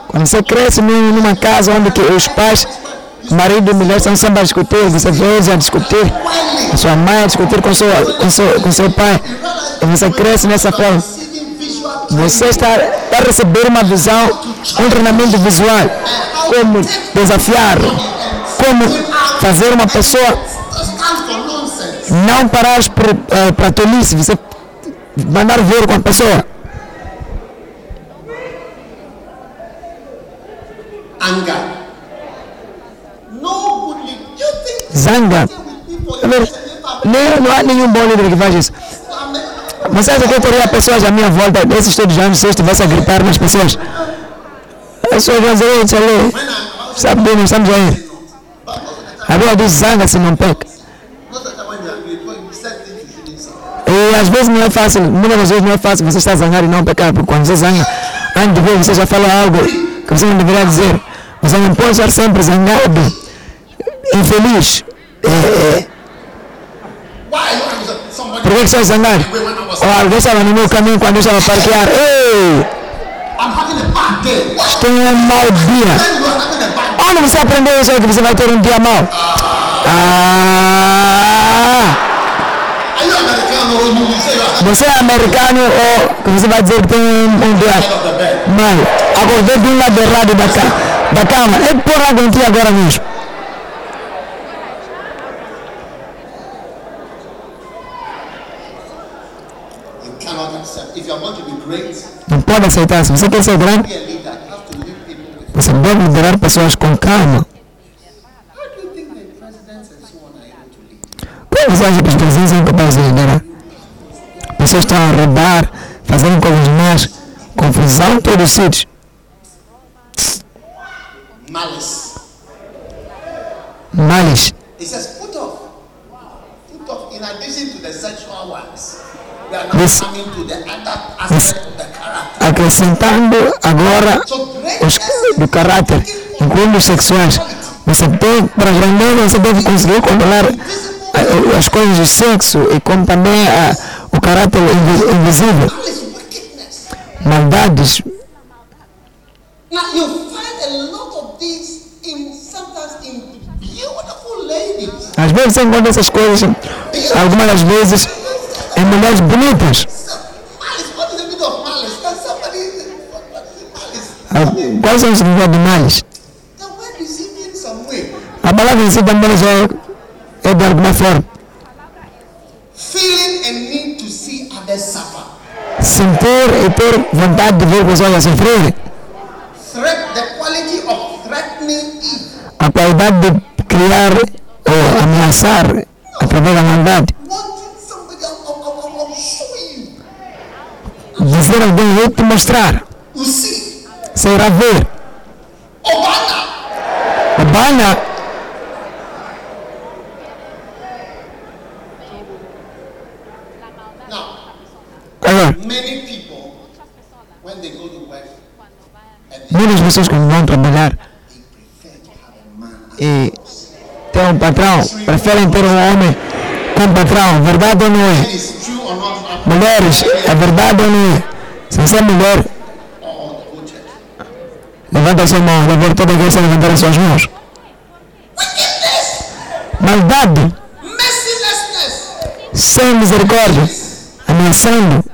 Quando você cresce num- numa casa onde os pais, marido e mulher, estão sempre a discutir, você eles a discutir, a sua mãe a discutir com, sua, com, seu, com seu pai, e você cresce nessa forma. Você está, a receber uma visão, um treinamento visual, como desafiar, como fazer uma pessoa não parar para tolice, você mandar ver com a pessoa. Anger. Zanga. nem- há nenhum bom líder que faz isso. Você acha que eu teria pessoas à minha volta, desses todos os anos, se eu estivesse a gritar nas pessoas? As pessoas vão dizer, "Ei, tchau, sabe bem, estamos a ir. A Bíblia diz, zanga-se não peca. E às vezes não é fácil, muitas vezes não é fácil você estar zangado e não pecar, porque quando você zanga, antes de ver você já fala algo que você não deveria dizer. Você não pode estar sempre zangado, infeliz. É, é? Somebody. por que você está zangado? When I was, Ou alguém estava no meu caminho quando eu estava a parquear. Ei, estou um mau dia. Onde você aprendeu isso aí que você vai ter um dia mau? Ah, are você é americano ou que você vai dizer que tem um, dia? Mano, acordei de um lado errado da, ca da cama. É por água em ti agora mesmo. You cannot accept. If you are going to be great, Não pode aceitar. Se você quer ser grande, você deve liderar pessoas com calma. Como você acha que os presidentes são capazes de liderar? Pessoas estão a roubar, fazendo coisas más, confusão em todos os sítios. Malice. Males. It says put off. Put off. In addition to the sexual ones, Acrescentando agora os do caráter, incluindo os sexuais. Você tem, para grandeza, você deve conseguir controlar as coisas do sexo e como também ah, o caráter invi- invisível. maldades. A. Às vezes você encontra essas coisas, algumas das vezes, em mulheres bonitas. Ah, Quais são os significados de males? A palavra em si também é, é de alguma forma. Sentir e ter vontade de ver pessoas a sofrer. A qualidade de criar ou ameaçar através da maldade. Dizer a alguém, eu te mostrar. See, Será ver. Obama, Obama now, Agora, muitas pessoas quando vão trabalhar e ter um patrão, preferem ter um homem como patrão. Verdade ou não é? Mulheres, é verdade ou não é? Se você é mulher, levanta a sua mão. Ver toda a igreja levantar as suas mãos. Maldade, sem misericórdia, ameaçando,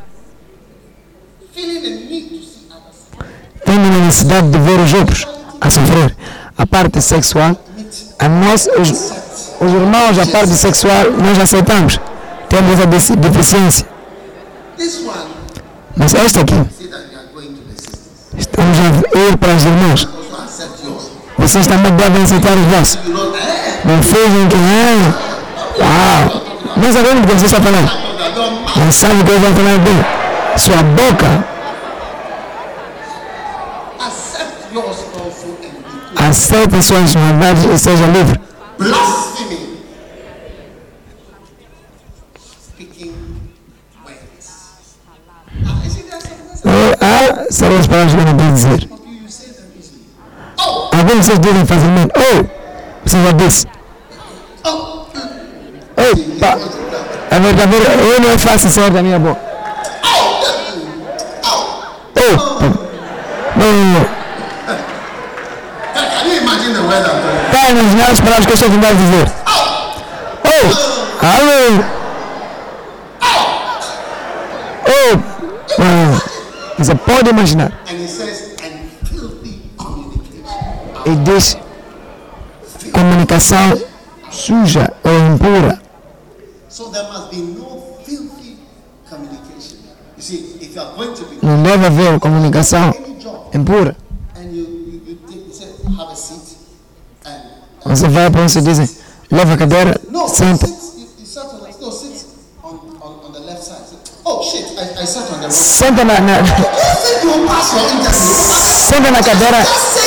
tendo a necessidade de ver os outros a sofrer. A parte sexual, a nós, os, os irmãos, a parte sexual, nós aceitamos. Temos essa deficiência. Mas esta aqui, estamos a ir para os irmãos. Vocês também devem aceitar os vossos. Não fingem que é. Uau! Não sabemos do que você está falando. Não sabe o que eu vou falar dele. Sua boca aceita suas maldades e seja livre. Blasphemy. Speaking words. Ah, you see, there's some words Ah, são as palavras que eu não posso dizer. of you, you say them easily. Oh, Alguns vocês dizem facilmente. Oh, você já disse. oh, Oh, pá. É verdadeiro. Eu não é fácil sair da minha boca. Oh, pá. Não, não, não. can you imagine the word Imaginar as palavras que eu estou tentando dizer. Oh, alô. Oh, ah, você pode imaginar. And he says, and filthy communication. E diz comunicação suja ou impura. So there must be no filthy communication. You see, if you are going to be Não deve haver comunicação impura. and you, you, you take, you say, have a seat and Você vai para onde você dizem, leva a cadeira, no, senta. no. Oh Senta na, na, interview? senta na cadeira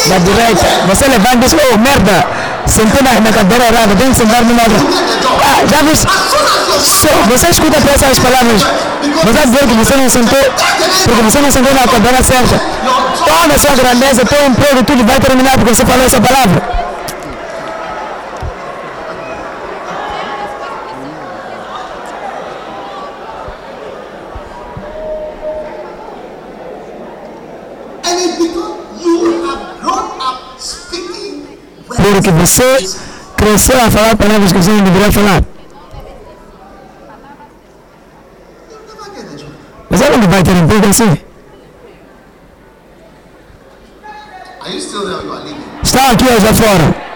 da direita. Você levanta e diz, oh merda, sentei na, na cadeira errada, tem que sentar numa outra. Ah, já viste? So, você escuta para essas palavras. Você dizer que você não sentou, porque você não sentou na cadeira certa. Toda a sua grandeza, teu emprego, tudo vai terminar porque você falou essa palavra. Words. Porque você cresceu a falar palavras que você não deveria falar. You'll never get a job. Você nunca vai ter emprego assim. Está aqui ou já fora.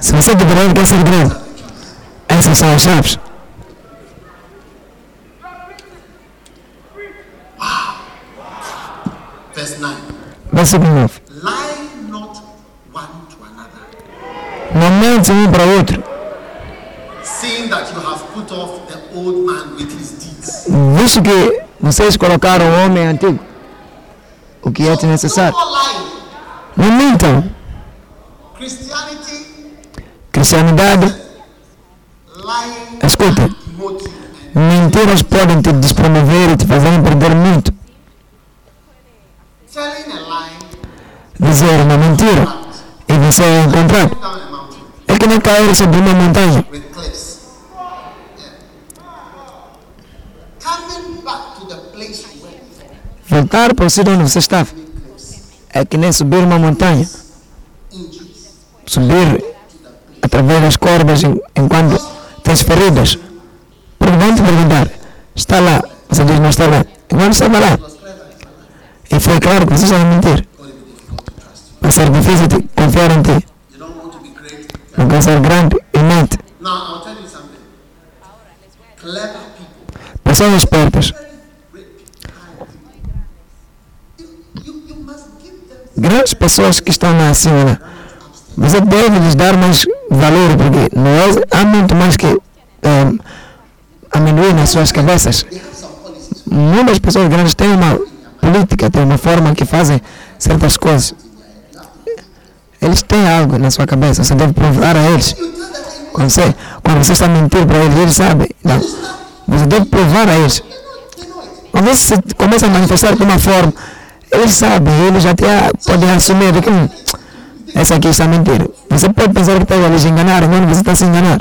Se você de verdade quer ser grande, essas são as chaves. verse 9. Versículo 9. Lie not one to another, Não mente um para o outro, seeing that you have put off the old with his deeds. visto que vocês colocaram o homem antigo, o que é necessário. Não mintam. Cristianidade, escuta, mentiras podem te despromover e te fazer perder muito. telling a lie Dizer uma mentira e você é encontrado. down a mountain É que nem cair sobre uma montanha. Voltar para o sítio onde você estava. É que nem subir uma montanha. Subir através das cordas en- enquanto tens feridas. Porque vão te perguntar, está lá. Você diz, não está lá. Enquanto estava lá, Você é claro que você está a mentir. Vai ser difícil confiar em ti. You something. Clever people, Pessoas espertas. Grandes pessoas que estão lá acima. Lá. Você deve lhes dar mais valor, porque não é, há muito mais que eh, amendoim nas suas cabeças. Muitas pessoas grandes têm uma política, têm uma forma que fazem certas coisas. Eles têm algo na sua cabeça, você deve provar a eles. Quando você, quando você está mentindo para eles, eles sabem. Não. Você deve provar a eles. Quando você começa a manifestar de uma forma, eles sabem, eles já podem assumir que hum, essa aqui está mentindo. Você pode pensar que está a lhes enganar, mas você está se enganar.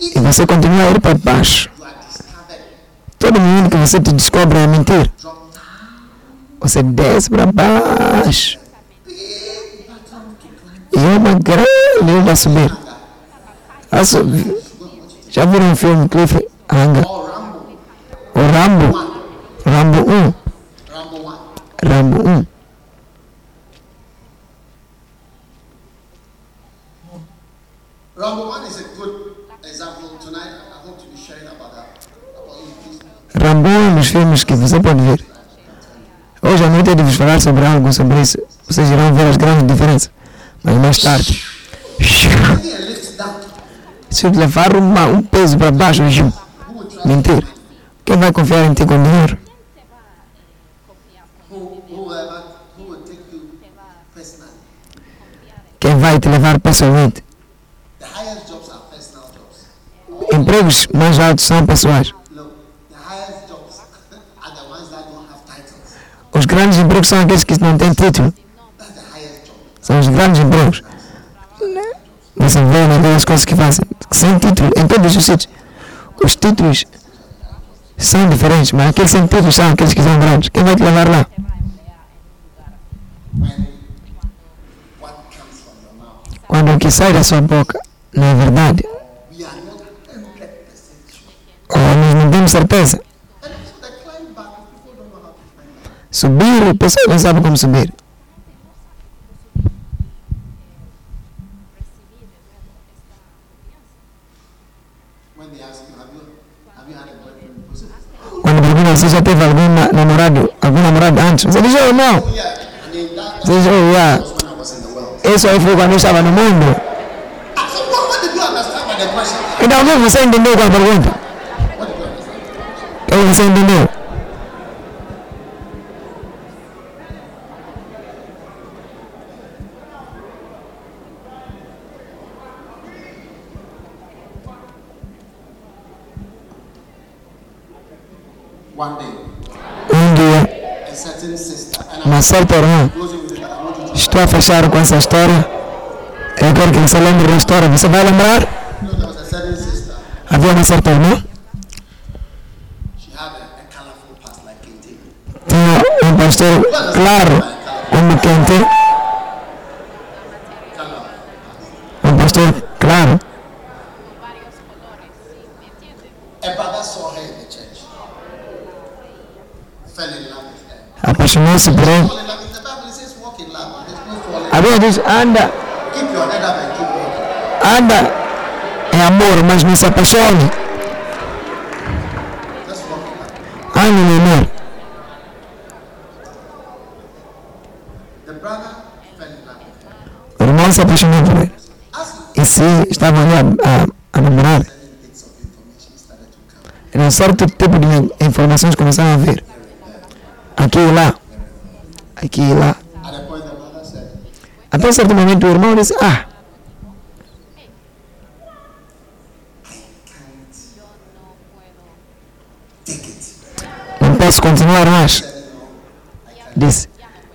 E você continua a ir para baixo. Todo mundo que você te descobre é mentir. Você desce para baixo. E é uma grande ilha a subir. A subir. Já viram um filme Cliffhanger? Or Rambo. O Rambo. Rambo 1. Rambo 1. Rambo 1. Rambo 1 is a good example tonight. I hope to be sharing about that. About you, please. Rambo é um dos filmes que você pode ver. Hoje à noite eu devo falar sobre algo sobre isso. Vocês irão ver as grandes diferenças. Mas mais tarde. Se eu levar uma, um peso para baixo, Who will trust mentir. Quem vai confiar em ti com dinheiro? Quem vai te levar pessoalmente? Empregos mais altos são pessoais. Os grandes empregos são aqueles que não têm título. That's the highest job. São os grandes empregos. Você vê naquelas coisas que fazem sem título em todos os sítios. Os títulos são diferentes, mas aqueles sem títulos são aqueles que são grandes. Quem vai te levar lá? Quando o que sai da sua boca não é verdade, We are not 100% sure. ou nós não temos certeza. Subir, o pessoal não sabe como subir. When they ask you, have you have you had a boyfriend? You say, Quando pergunta se já teve algum na- namorado, algum namorado antes, você diz, oh, não. Você diz, oh, yeah. Isso aí foi quando eu estava no mundo. Então, o que você entendeu com a pergunta? What did you understand? O que você entendeu? Um dia, a certain sister, and I'm uma certa irmã, estou a fechar com essa história. Eu quero que você lembre da história. Você vai lembrar? Havia uma certa irmã, tinha um pastor claro como quente, um pastor claro. A brother saw her no falling. A Bíblia diz, anda, anda em amor, mas não se apaixone. Ande no amor. O irmão se apaixonou por ele. E se estavam ali a, a, a namorar, era um certo tipo de informações começaram a vir. Aqui e lá. Aqui e lá. Até certo momento o irmão disse, ah, não posso continuar mais. Disse,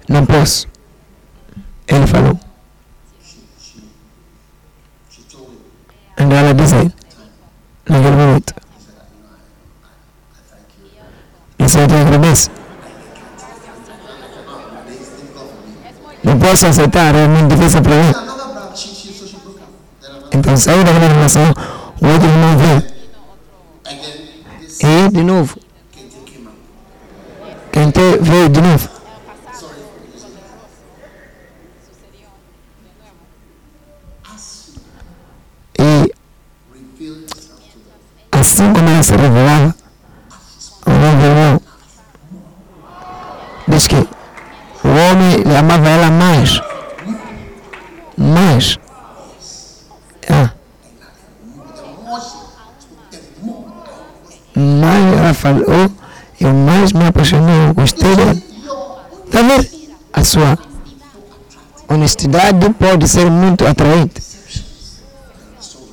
não posso. Ele falou. Então ela disse a ele, naquele momento, isso eu te agradeço. Não posso aceitar, é muito difícil para mim. Então saiu daquela relação, o outro irmão then this E de novo, quem Então veio de novo. E assim como ela se revelava, o revelou. Diz que o homem amava ela mais. Mais. Ah. Mais ela falou, eu mais me apaixonei, gostei dela. Está a ver? A sua honestidade pode ser muito atraente.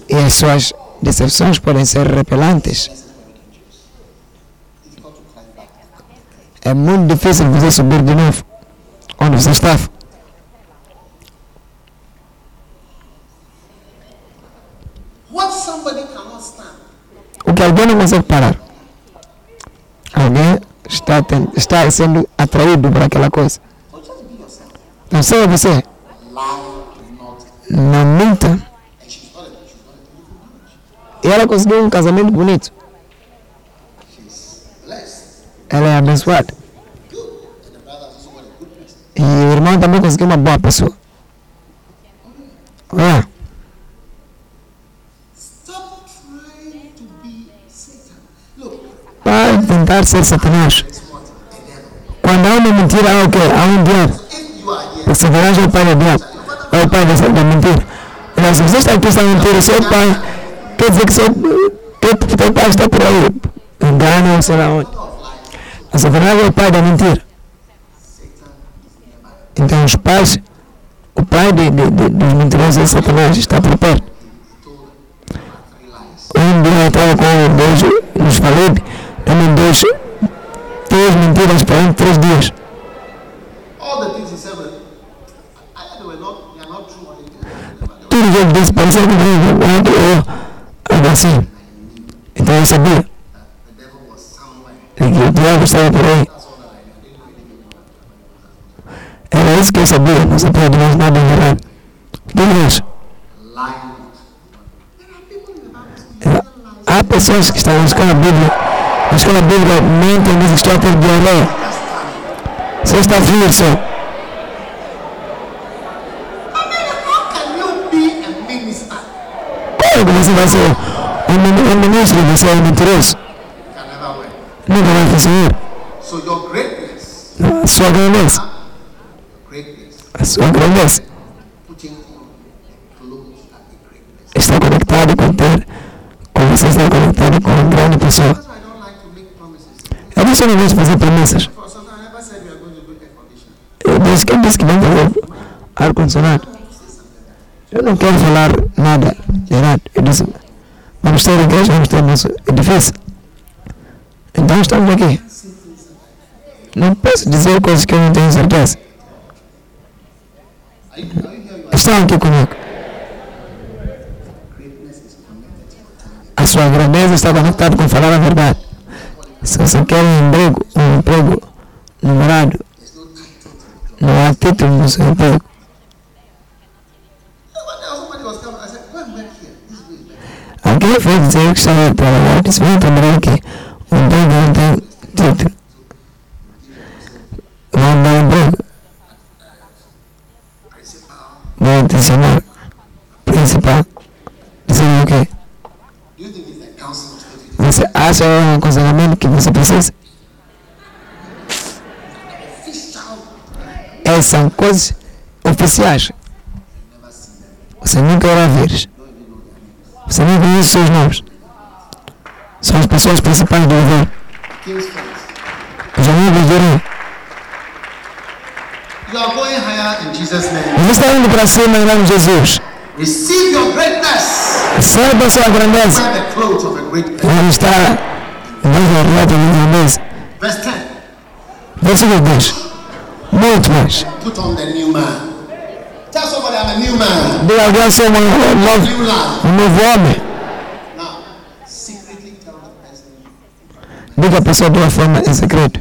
E as suas decepções podem ser repelantes. É muito difícil você subir de novo onde você estava. O que alguém não consegue parar. Alguém está, está sendo atraído por aquela coisa. Então seja você. Não minta. E ela conseguiu um casamento bonito. Ela é abençoada. E o irmão também conseguiu uma boa pessoa. Olha, tentar ser Satanás. A. Quando há uma mentira, há o quê? Há um diabo. O Satanás é o pai do diabo. É o pai da, mentira. Então, se você está aqui está mentira, seu pai, quer dizer que seu, que teu pai está por aí. Engano, ou sei lá onde. O Satanás é o pai da mentira. Então, os pais, o pai de, de, de, dos mentirosos é Satanás, está por perto. Um dia eu estava com Deus, nos falei, também Deus, três mentiras para um, três dias. tudo que ele disse parecia comigo, outro ou algo assim. Então eu sabia somewhere. que o diabo estava por aí. Era isso que eu sabia, não sabia de mais nada em geral. Tudo isso. Há pessoas que estão na escola bíblica, na escola bíblica mentem, dizem que estão a ter diarreia. Você está frio, só. How can you be a minister? Como que você vai ser um mini- um ministro e você é um mentiroso? Can never work. Nunca vai funcionar. So your greatness, A sua grandeza, greatness, a sua grandeza putting on clothes that be greatness. está conectado com ter, com você estar conectado com uma grande pessoa. Eu não fazer promessas. For air conditioning. Eu disse que vamos fazer ar-condicionado. Eu não quero falar nada errado. Eu disse, vamos ter igreja, vamos ter nosso edifício. Então estamos aqui. Não posso dizer coisas que eu não tenho certeza. Estão aqui comigo. A sua grandeza está conectada com falar a verdade. Se você quer um emprego, um emprego numerado, não há título no seu emprego. Alguém foi dizer que estava a trabalhar, disse, vem trabalhar aqui. O emprego não tem título. Vão dar emprego. Vão te ensinar. Principal. Dizendo o quê? Do you think it's the council of state? with Você acha um aconselhamento que você precisa? Essas são coisas oficiais. Você nunca irá ver. Você não conhece os seus nomes. São as pessoas principais do governo. Os amigos name. Você está indo para cima em nome de Jesus. Receive your greatness. Receba sua grandeza. The clothes of a está relata de. Verse 10. Versículo 10. Muito mais. Put on the new man. Tell somebody I'm a new man. Diga alguém sou um novo, um novo homem. Now, secretly tell the person Diga a pessoa de uma forma em secreto.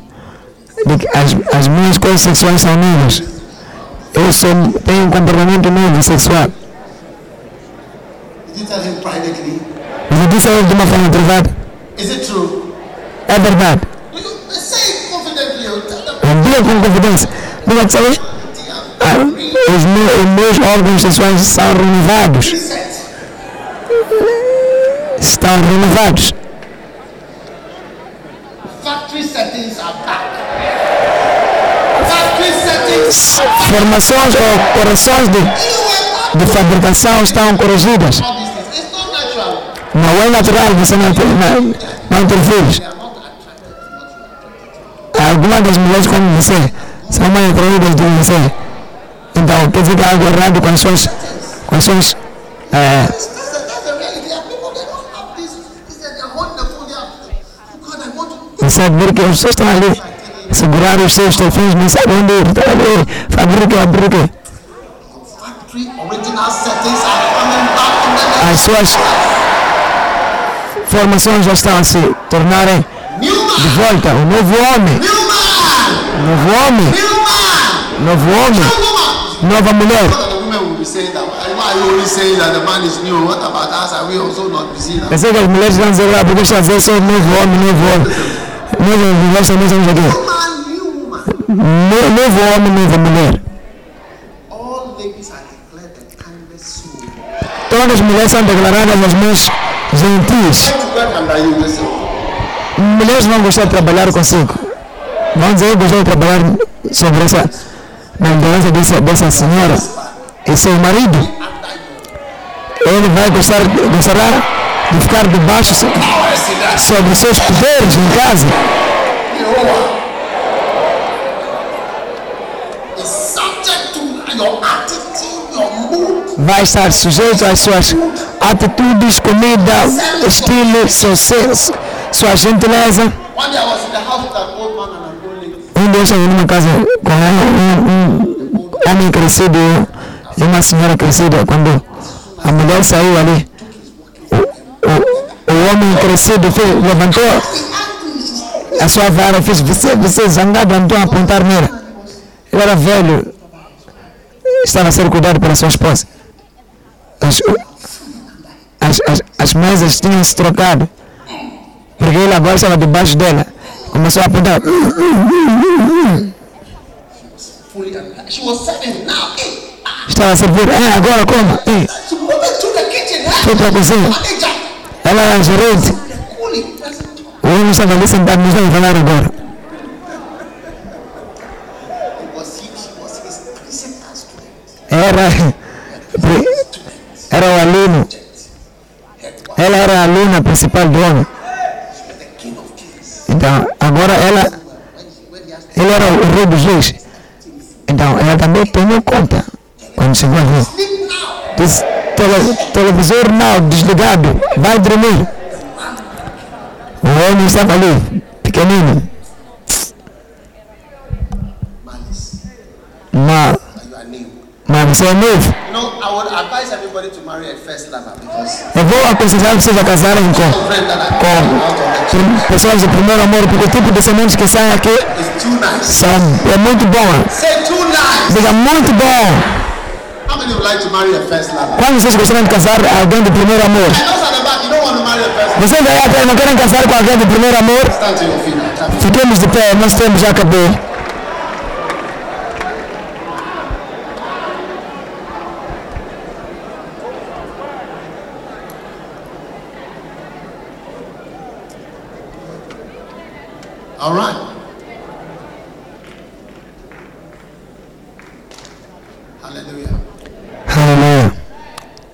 Diga, as, as minhas coisas sexuais são minhas. Eu sou, tenho um comportamento novo sexual. Did you tell him privately? Você disse a ele de uma forma privada. Is it true? É verdade. Dizer com confidência. Saber? Ah, os, meus, os meus órgãos sexuais são renovados. Estão renovados. Formações ou correções de, de fabricação estão corrigidas. all these things. It's not natural. Não é natural você não não, não to. Algumas das mulheres como você são mais atraídas de você. Então, quer dizer que há algo errado com as suas, com as suas eh, That's, that's, the, that's the reality. There are people they don't have this. This they're holding the phone. They are, oh God, I want to. Você sabe ver que as pessoas estão ali segurar os seus telefones, não sabem onde ir. Estão ali, fabrica, fabrica. Factory original settings are coming back in the next As suas formações já estão a se tornarem new de volta. O novo homem, novo homem, novo homem, nova mulher. What are the women will be saying that? Why are you only saying that the man is new? What about us? Are we also not busy now? Eu sei que as mulheres vão dizer lá, porque está a dizer só novo homem, novo homem. Nós também somos aqui. Novo homem, nova mulher. Todas as mulheres são declaradas as mais gentis. Mulheres vão gostar de trabalhar consigo. Vão dizer que gostam de trabalhar sobre essa, na liderança dessa, dessa senhora. E seu marido, ele vai gostar, gostará de ficar debaixo so- sobre seus poderes em casa. Your. Vai estar sujeito às suas atitudes, comida, estilo, seu senso, sua gentileza. Um dia eu cheguei numa casa com um, um, homem crescido e uma senhora crescida. Quando a mulher saiu ali, o, o, o homem crescido fez, levantou a sua vara e fez, você, você zangado andou a apontar nele. Ele era velho, estava a ser cuidado pela sua esposa. As, as, as, as mesas tinham se trocado, porque ele agora estava debaixo dela. Começou a apontar. Ah, Estava a servir. É, agora como? Kitchen. foi para a cozinha. Ela era a gerente. O homem estava ali sentado, não estava a falar agora. It aluna principal do homem. Então, agora ela, ele era o rei dos reis. Então, ela também tomou conta. Quando chegou ali, disse, "Tele, televisor não, desligado, vai dormir. O homem estava ali, pequenino. Mas. Mas você é novo. Eu vou aconselhar vocês a casarem com, com pessoas de primeiro amor, porque o tipo de sementes que saem aqui são, é muito bom. Diga muito bom. How many would like to marry a first lover? Quando vocês gostariam de casar alguém de primeiro amor? Vocês aí atrás não querem casar com alguém de primeiro amor? Fiquemos de pé, nós temos já acabou. All right. Hallelujah. Aleluia.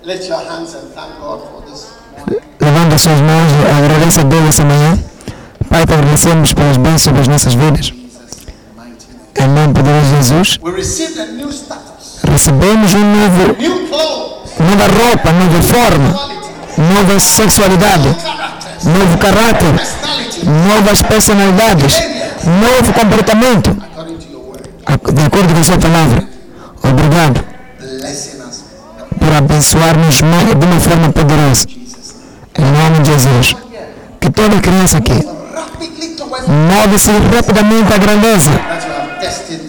Lift your hands and thank God for this. Levanta suas mãos e agradeça a Deus essa manhã. Pai, te agradecemos pelas bênçãos sobre as nossas vidas. Em nome poderoso de Jesus, recebemos um novo, nova roupa, nova forma, nova sexualidade, novo caráter, novas personalidades, novo comportamento, de acordo com a sua palavra. Obrigado por abençoar-nos de uma forma poderosa. Em nome de Jesus. Que toda criança aqui move-se rapidamente à grandeza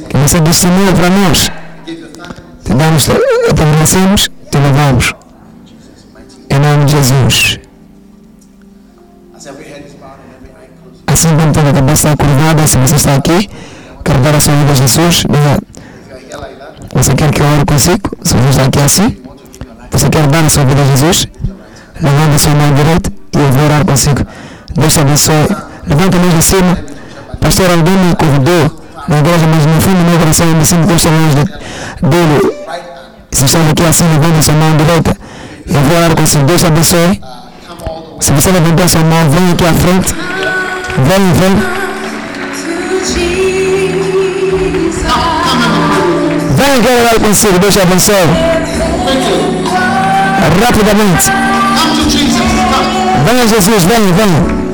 que você destinou para nós. Te damos, te agradecemos, te. Em nome de Jesus. Assim como toda a cabeça curvada, se você está aqui, dar a sua vida a Jesus? Diga, Você quer que eu ore consigo? Se você está aqui assim, você quer dar a sua vida a Jesus? Levanta a sua mão direita e eu vou orar consigo. Deus te abençoe. Levanta a mão de cima. Pastor, alguém me convidou na igreja, mas no fundo do meu coração eu me sinto estou longe de- dele. Se você está aqui assim, levanta a sua mão direita. Eu vou orar consigo. Deus te abençoe. Se você levantar a sua mão, vem aqui à frente. Vem, vem. Vem aqui orar consigo. Deus te abençoe. Quickly. Rapidamente. Come to Jesus. Come. Venha Jesus, venha, venha.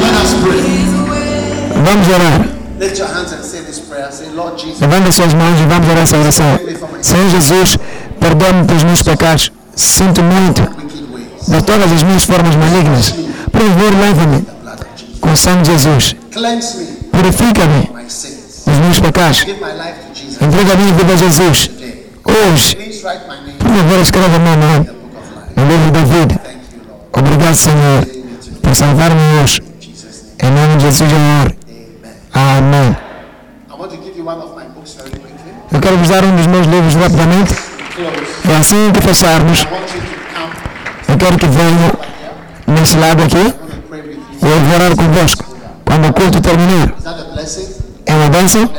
Let us pray. Vamos orar. Lift your hands and say this Levanta suas mãos e vamos orar essa oração. Senhor Jesus, perdoa-me pelos meus pecados. Sinto muito de todas as minhas formas malignas. Por favor, leva-me Jesus. com o sangue de Jesus. Purifica-me dos meus pecados. Entrega a minha vida a Jesus. Hoje, por favor, escreva meu nome no livro da vida. Obrigado, Senhor, por salvar-me hoje. Em nome de Jesus, eu oro. Amém. Eu quero vos dar um dos meus livros rapidamente. E assim que fecharmos, eu quero que venham nesse lado aqui. E eu vou orar convosco. Quando o culto terminar, é uma bênção.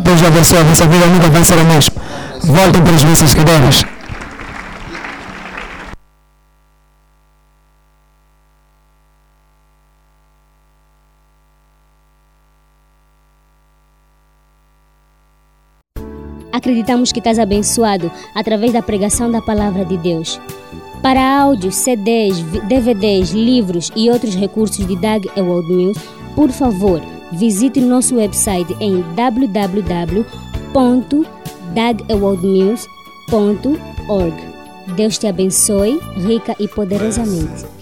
Deus abençoe a vossa vida, nunca vai ser a mesma. Voltem para as vossas cadeiras. Acreditamos que estás abençoado através da pregação da palavra de Deus. Para áudios, CDs, DVDs, livros e outros recursos de Doug Ewald Mills, por favor, visite nosso website em www.dougewaldmills.org. Deus te abençoe rica e poderosamente.